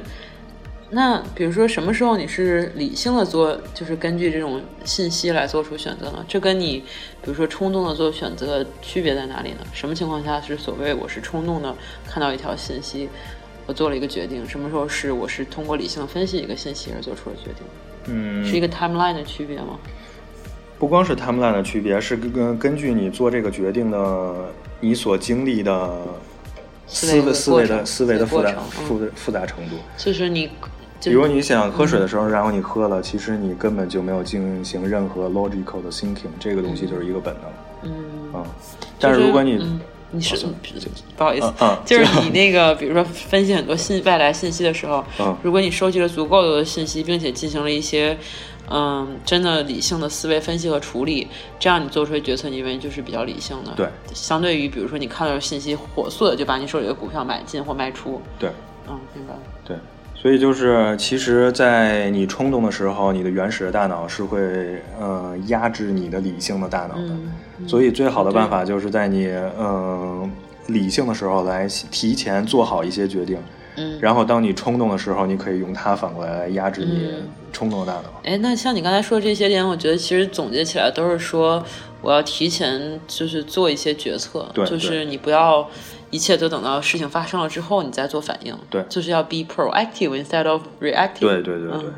那比如说，什么时候你是理性的做，就是根据这种信息来做出选择呢？这跟你，比如说冲动的做选择区别在哪里呢？什么情况下是所谓我是冲动的看到一条信息，我做了一个决定？什么时候是我是通过理性分析一个信息而做出了决定？嗯，是一个 timeline 的区别吗？不光是 timeline 的区别，是根根根据你做这个决定的你所经历的思维思维的思维的复杂程复嗯复杂程度。就是你，比如你想喝水的时候，然后你喝了，其实你根本就没有进行任何 logical 的 thinking，这个东西就是一个本能。嗯，啊，但是如果你、嗯，你是不好意思 就是你那个，比如说分析很多信外来信息的时候嗯，如果你收集了足够多的信息，并且进行了一些。嗯，真的理性的思维分析和处理，这样你做出的决策，你认为就是比较理性的。对，相对于比如说你看到的信息，火速的就把你手里的股票买进或卖出。对嗯，明白了。对，所以就是其实，在你冲动的时候，你的原始的大脑是会呃压制你的理性的大脑的。嗯所以最好的办法就是在你嗯、呃理性的时候来提前做好一些决定。嗯，然后当你冲动的时候，你可以用它反过来压制你嗯冲动的大脑。哎，那像你刚才说的这些点，我觉得其实总结起来都是说，我要提前就是做一些决策，对就是你不要一切都等到事情发生了之后你再做反应，对就是要 be proactive instead of reactive。对对对对、嗯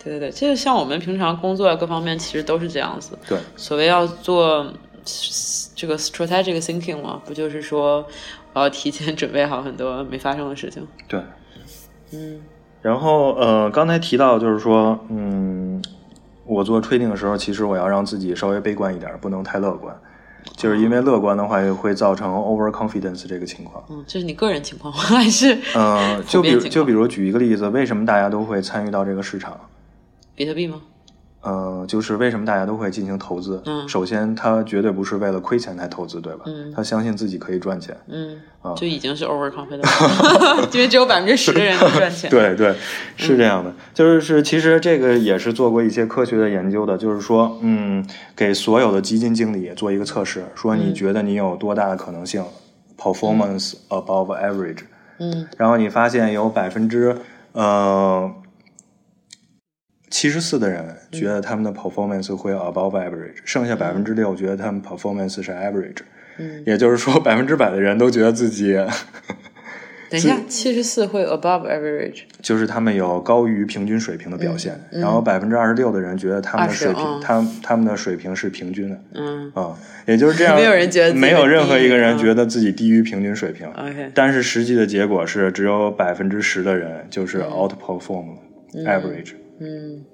对对对，这个像我们平常工作啊各方面其实都是这样子。对所谓要做这个 strategic thinking 嘛，不就是说我要提前 准备好很多没发生的事情？对。嗯然后呃，刚才提到就是说，嗯，我做 trading 的时候，其实我要让自己稍微悲观一点，不能太乐观。就是因为乐观的话，也会造成 overconfidence 这个情况。嗯，这是你个人情况吗？还是嗯、就比就比如举一个例子，为什么大家都会参与到这个市场？比特币吗？呃，就是为什么大家都会进行投资？嗯首先他绝对不是为了亏钱才投资，对吧？嗯他相信自己可以赚钱。嗯啊，就已经是 overconfident，因为只有百分之十的人能赚钱。对对，是这样的，就是是其实这个也是做过一些科学的研究的，就是说，嗯，给所有的基金经理做一个测试，说你觉得你有多大的可能性、performance above average，嗯然后你发现有百分之呃七十四的人觉得他们的 performance 会 above average，剩下百分之六觉得他们 performance 是 average，嗯，也就是说 百分之百的人都觉得自己等一下，七十四会 above average，就是他们有高于平均水平的表现，嗯嗯。然后百分之二十六的人觉得他们的水平，20嗯他他们的水平是平均的。嗯。啊、也就是这样，没有人觉得没有任何一个人觉得自己低于平均水平，，OK，但是实际的结果是只有百分之十的人就是 outperform average，、嗯，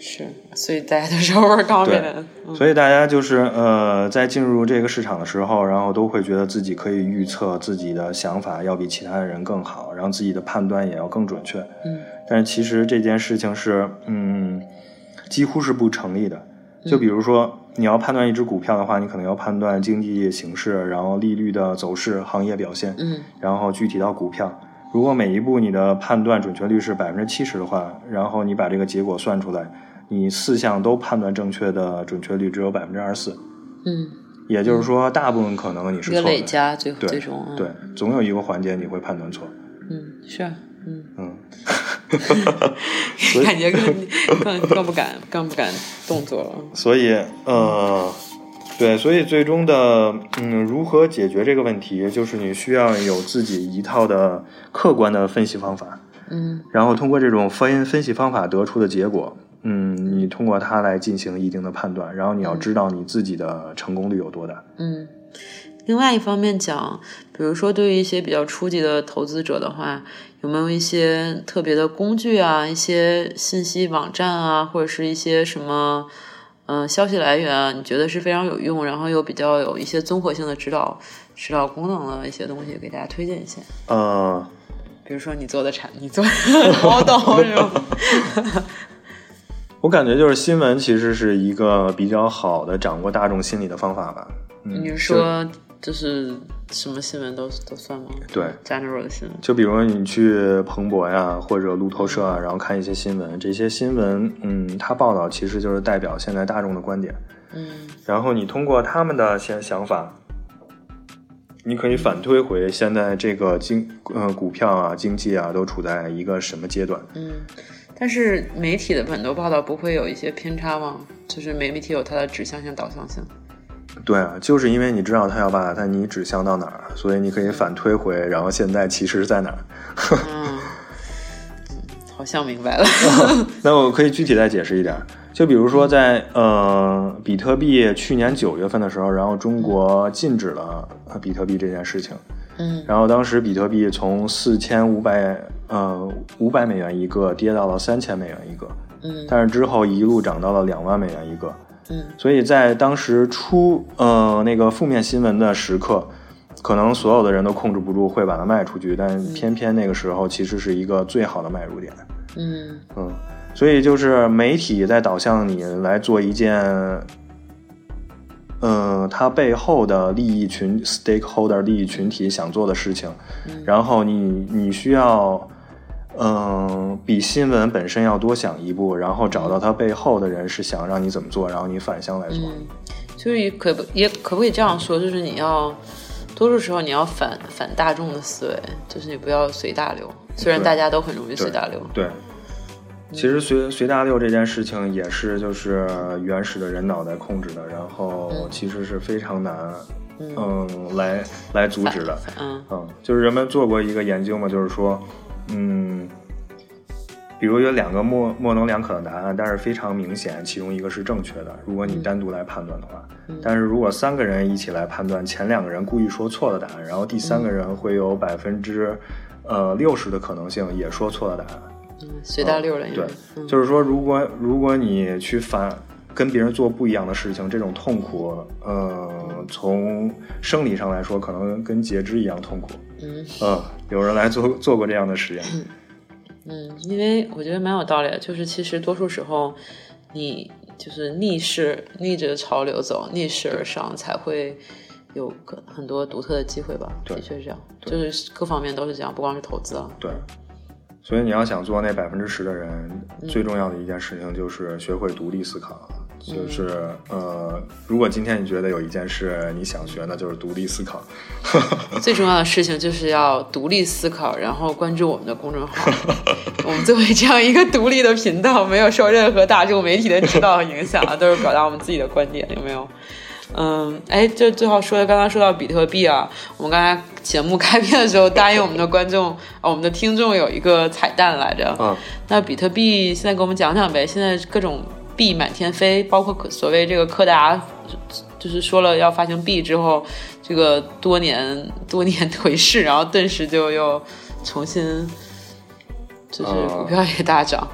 是，所以大家都是 overconfident，嗯所以大家就是呃，在进入这个市场的时候，然后都会觉得自己可以预测自己的想法要比其他的人更好，然后自己的判断也要更准确。嗯但是其实这件事情是，嗯，几乎是不成立的。就比如说，你要判断一只股票的话，你可能要判断经济形势，然后利率的走势、行业表现，嗯然后具体到股票。如果每一步你的判断准确率是百分之七十的话，然后你把这个结果算出来，你四项都判断正确的准确率只有百分之二十四。嗯，也就是说，大部分可能你是一个错的。累加最对最终，嗯对，总有一个环节你会判断错。嗯是啊，嗯，嗯，感觉更更更不敢更不敢动作了，所以呃，对，所以最终的嗯，如何解决这个问题，就是你需要有自己一套的客观的分析方法，嗯然后通过这种分分析方法得出的结果，嗯，你通过它来进行一定的判断，然后你要知道你自己的成功率有多大。嗯。另外一方面讲，比如说对于一些比较初级的投资者的话，有没有一些特别的工具啊，一些信息网站啊，或者是一些什么嗯、呃消息来源啊，你觉得是非常有用，然后又比较有一些综合性的指导指导功能的一些东西，给大家推荐一些。呃，比如说你做的产，你做的 model 是吗？我感觉就是新闻其实是一个比较好的掌握大众心理的方法吧。嗯，你是说就是什么新闻都都算吗？对，general 的新闻。就比如你去彭博呀，或者路透社啊，然后看一些新闻，这些新闻，嗯，它报道其实就是代表现在大众的观点，嗯然后你通过他们的想想法，你可以反推回现在这个经呃股票啊、经济啊都处在一个什么阶段。嗯，但是媒体的很多报道不会有一些偏差吗？就是媒体有它的指向性、导向性。对啊，就是因为你知道他要把他你指向到哪儿，所以你可以反推回，然后现在其实在哪儿。好像明白了。那我可以具体再解释一点，就比如说在呃比特币去年九月份的时候，然后中国禁止了呃比特币这件事情，嗯然后当时比特币从四千五百呃五百美元一个跌到了三千美元一个，嗯但是之后一路涨到了两万美元一个。嗯。所以在当时出呃那个负面新闻的时刻，可能所有的人都控制不住会把它卖出去，但偏偏那个时候其实是一个最好的买入点。嗯。嗯，所以就是媒体在导向你来做一件，嗯、它背后的利益群 stakeholder 利益群体想做的事情，然后你你需要，嗯、比新闻本身要多想一步，然后找到它背后的人是想让你怎么做，然后你反向来做。嗯，就是也可不也可不可以这样说，就是你要多数时候你要反反大众的思维，就是你不要随大流，虽然大家都很容易随大流。对，其实随随大流这件事情也是就是原始的人脑袋控制的，然后其实是非常难，嗯，来来阻止的。嗯嗯，就是人们做过一个研究嘛，就是说，嗯，比如有两个模模棱两可的答案，但是非常明显，其中一个是正确的。如果你单独来判断的话，但是如果三个人一起来判断，前两个人故意说错的答案，然后第三个人会有百分之呃六十的可能性也说错了答案。嗯，随大流了，对，嗯就是说，如果如果你去反跟别人做不一样的事情，这种痛苦，呃，从生理上来说，可能跟截肢一样痛苦。嗯嗯，有人来做做过这样的实验。嗯，因为我觉得蛮有道理的，就是其实多数时候你就是逆势逆着潮流走，逆势而上，才会有个很多独特的机会吧。的确是这样，就是各方面都是这样，不光是投资了。对，所以你要想做那百分之十的人，嗯最重要的一件事情就是学会独立思考。嗯就是呃，如果今天你觉得有一件事你想学，那就是独立思考。最重要的事情就是要独立思考，然后关注我们的公众号。我们作为这样一个独立的频道，没有受任何大众媒体的指导和影响啊，都是表达我们自己的观点，有没有？嗯，哎，这最后说的，刚刚说到比特币啊，我们刚才节目开篇的时候答应我们的观众啊，我们的听众有一个彩蛋来着。嗯，那比特币现在给我们讲讲呗，现在各种币满天飞，包括所谓这个柯达，就是说了要发行币之后，这个多年多年颓势，然后顿时就又重新，就是股票也大涨。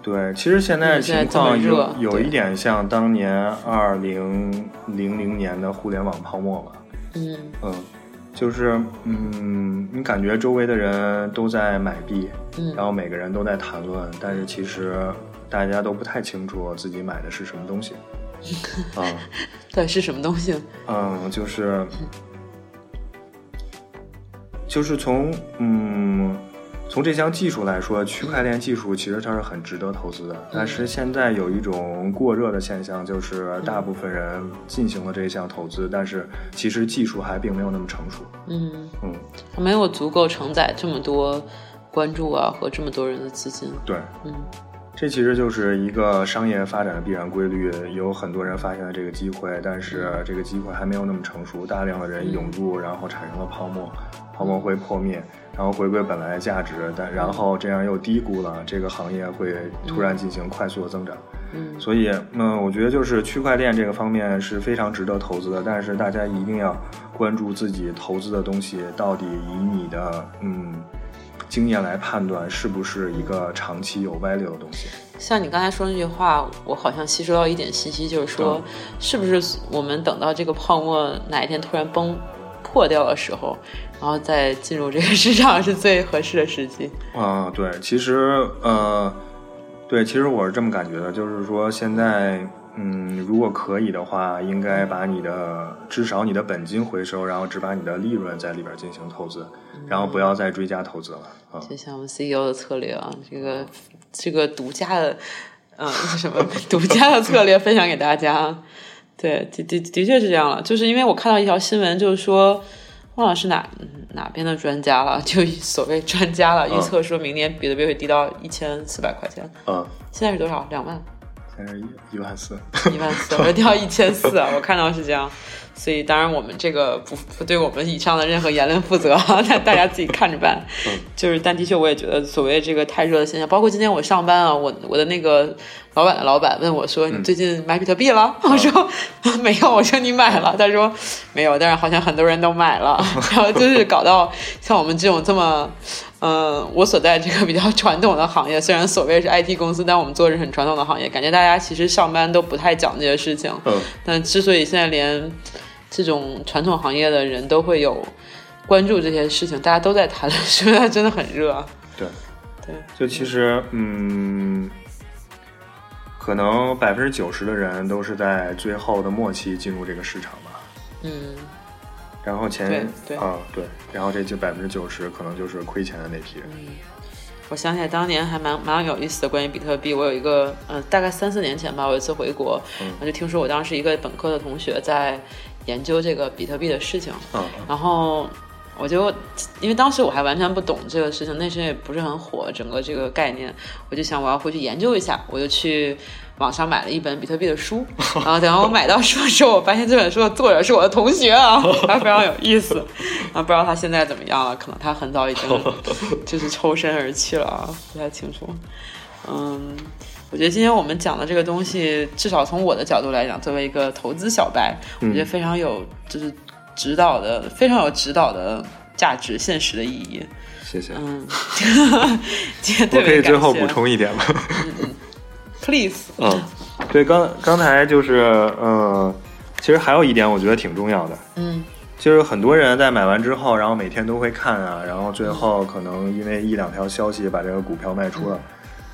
对，其实现在嗯现在情况有有一点像当年二零零零年的互联网泡沫吧。嗯嗯，就是嗯，你感觉周围的人都在买币，嗯然后每个人都在谈论，但是其实大家都不太清楚自己买的是什么东西。嗯到底是什么东西？嗯，就是就是从嗯。从这项技术来说，区块链技术其实它是很值得投资的。但是现在有一种过热的现象，就是大部分人进行了这项投资，但是其实技术还并没有那么成熟。嗯，嗯，它没有足够承载这么多关注啊和这么多人的资金。对，嗯这其实就是一个商业发展的必然规律。有很多人发现了这个机会，但是这个机会还没有那么成熟，大量的人涌入，然后产生了泡沫，泡沫会破灭，然后回归本来的价值，但然后这样又低估了这个行业会突然进行快速的增长。嗯所以，嗯，我觉得就是区块链这个方面是非常值得投资的，但是大家一定要关注自己投资的东西到底以你的嗯经验来判断是不是一个长期有 value 的东西。像你刚才说那句话，我好像吸收到一点信息，就是说，是不是我们等到这个泡沫哪一天突然崩破掉的时候，然后再进入这个市场是最合适的时机？啊、对，其实呃，对，其实我是这么感觉的，就是说现在，嗯，如果可以的话，应该把你的至少你的本金回收，然后只把你的利润在里边进行投资，然后不要再追加投资了啊。就像我们 CEO 的策略啊，这个这个独家的，嗯，什么 独家的策略分享给大家。对，的的的确是这样了，就是因为我看到一条新闻，就是说。忘了是哪嗯哪边的专家了，就所谓专家了，预测说明年比特币会低到一千四百块钱，嗯，现在是多少？两万？现在是一一万四。一万四，我掉一千四啊！我看到是这样，所以当然我们这个不不对我们以上的任何言论负责，那大家自己看着办。就是，但的确我也觉得，所谓这个太热的现象，包括今天我上班啊，我我的那个老板的老板问我说：“嗯你最近买比特币了？”我说：“没有。”我说：“你买了？”他说：“没有。”但是好像很多人都买了，然后就是搞到像我们这种这么，嗯、我所在这个比较传统的行业，虽然所谓是 IT 公司，但我们做的是很传统的行业，感觉大家其实上班都不太讲这些事情。嗯，但之所以现在连这种传统行业的人都会有关注这些事情，大家都在谈论，说明它真的很热。对，对，就其实，嗯，可能百分之九十的人都是在最后的末期进入这个市场吧。嗯，然后前对对啊对，然后这就百分之九十可能就是亏钱的那批人。我想起来当年还蛮蛮有意思的，关于比特币，我有一个，嗯、大概三四年前吧，我有一次回国，嗯我就听说我当时一个本科的同学在研究这个比特币的事情，嗯然后我就因为当时我还完全不懂这个事情，那时候也不是很火，整个这个概念，我就想我要回去研究一下，我就去网上买了一本比特币的书，然后等我买到书的时候，我发现这本书的作者是我的同学啊，还非常有意思，啊，不知道他现在怎么样了，可能他很早已经 就是抽身而去了啊，不太清楚，嗯。我觉得今天我们讲的这个东西，至少从我的角度来讲，作为一个投资小白，我觉得非常有就是指导的，非常有指导的价值、现实的意义。谢谢。嗯，我可以最后补充一点吗？，please。嗯，对，刚刚才就是，呃，其实还有一点我觉得挺重要的，嗯就是很多人在买完之后，然后每天都会看啊，然后最后可能因为一两条消息把这个股票卖出了，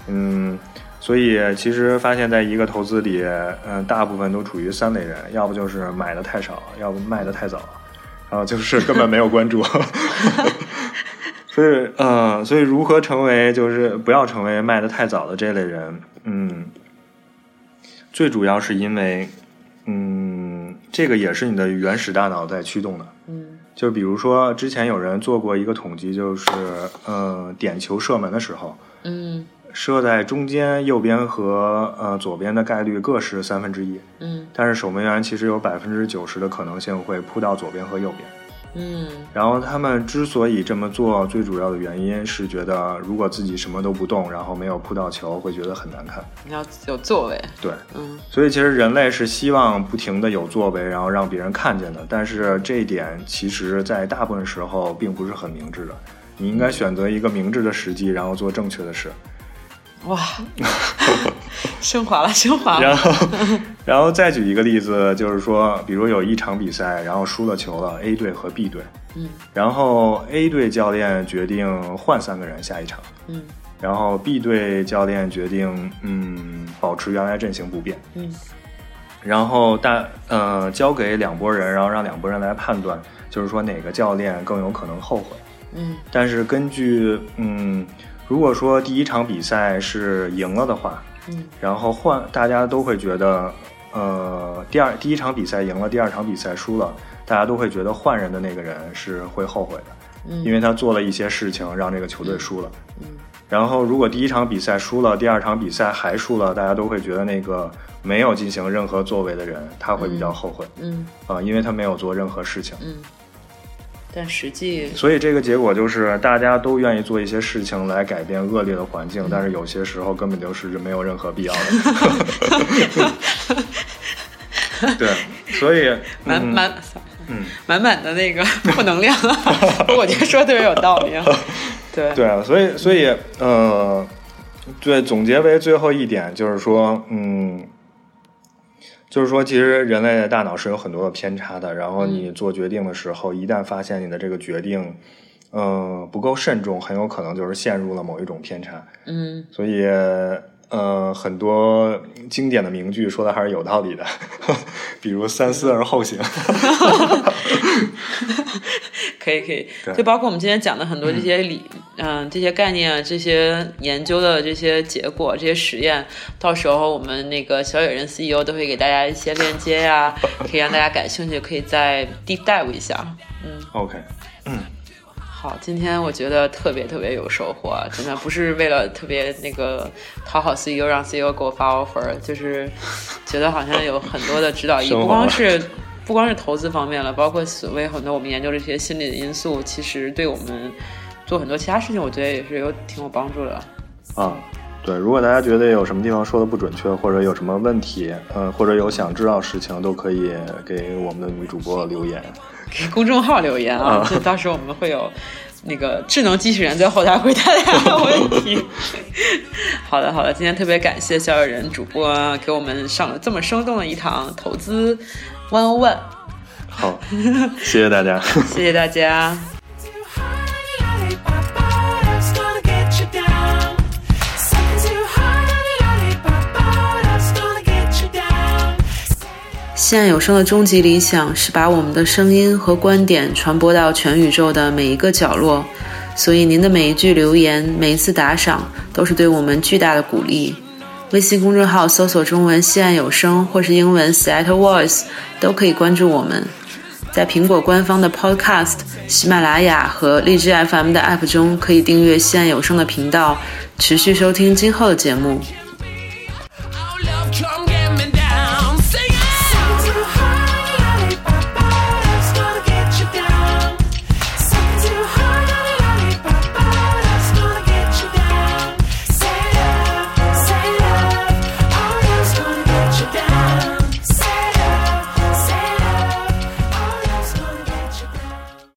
嗯，所以其实发现在一个投资里，嗯、大部分都处于三类人，要不就是买的太少，要不卖的太早，然后就是根本没有关注。所以，嗯、所以如何成为就是不要成为卖的太早的这类人，嗯，最主要是因为，嗯，这个也是你的原始大脑在驱动的。嗯就比如说，之前有人做过一个统计，就是，呃，点球射门的时候，嗯射在中间右边和呃左边的概率各是三分之一，嗯但是守门员其实有百分之九十的可能性会扑到左边和右边。嗯然后他们之所以这么做，最主要的原因是觉得如果自己什么都不动，然后没有扑到球，会觉得很难看。你要有作为。对，嗯所以其实人类是希望不停的有作为，然后让别人看见的。但是这一点其实在大部分时候并不是很明智的。你应该选择一个明智的时机，然后做正确的事。哇，升华了，升华了。然后，然后再举一个例子，就是说，比如有一场比赛，然后输了球了，A 队和 B 队，嗯。然后 A 队教练决定换三个人下一场，嗯。然后 B 队教练决定，嗯，保持原来阵型不变，嗯。然后大呃交给两拨人，然后让两拨人来判断，就是说哪个教练更有可能后悔。嗯。但是根据嗯，如果说第一场比赛是赢了的话，嗯。然后换大家都会觉得，呃，第二第一场比赛赢了，第二场比赛输了，大家都会觉得换人的那个人是会后悔的，嗯。因为他做了一些事情让这个球队输了。嗯。然后如果第一场比赛输了，第二场比赛还输了，大家都会觉得那个没有进行任何作为的人他会比较后悔。嗯。啊、因为他没有做任何事情。嗯。但实际，所以这个结果就是大家都愿意做一些事情来改变恶劣的环境，但是有些时候根本就是没有任何必要的。对，所以 嗯满满嗯，满满的那个负能量，我觉得说的特别有道理啊。对对啊，所以所以呃，对，总结为最后一点就是说，嗯，就是说，其实人类的大脑是有很多的偏差的。然后你做决定的时候，一旦发现你的这个决定，呃，不够慎重，很有可能就是陷入了某一种偏差。嗯所以，呃，很多经典的名句说的还是有道理的，比如“三思而后行”。可以可以，对。就包括我们今天讲的很多这些理，嗯、这些概念啊，这些研究的这些结果，这些实验，到时候我们那个小野人 CEO 都会给大家一些链接呀、可以让大家感兴趣，可以再 deep dive 一下。嗯。OK，嗯。好，今天我觉得特别特别有收获，啊真的不是为了特别那个讨好 CEO 让 CEO 给我发 offer，就是觉得好像有很多的指导意义，不光是不光是投资方面了，包括所谓很多我们研究这些心理的因素，其实对我们做很多其他事情，我觉得也是有挺有帮助的。啊，对，如果大家觉得有什么地方说的不准确，或者有什么问题，嗯，或者有想知道事情，都可以给我们的女主播留言。给公众号留言啊，就到时候我们会有那个智能机器人在后台回答大家的问题。好的，好的，今天特别感谢小野人主播给我们上了这么生动的一堂投资 one one 好，谢谢大家，谢谢大家。现有声的终极理想是把我们的声音和观点传播到全宇宙的每一个角落，所以您的每一句留言，每一次打赏，都是对我们巨大的鼓励。微信公众号搜索中文“西岸有声”或是英文 “Seattle Voice” 都可以关注我们。在苹果官方的 Podcast、喜马拉雅和荔枝 FM 的 App 中，可以订阅西岸有声的频道，持续收听今后的节目。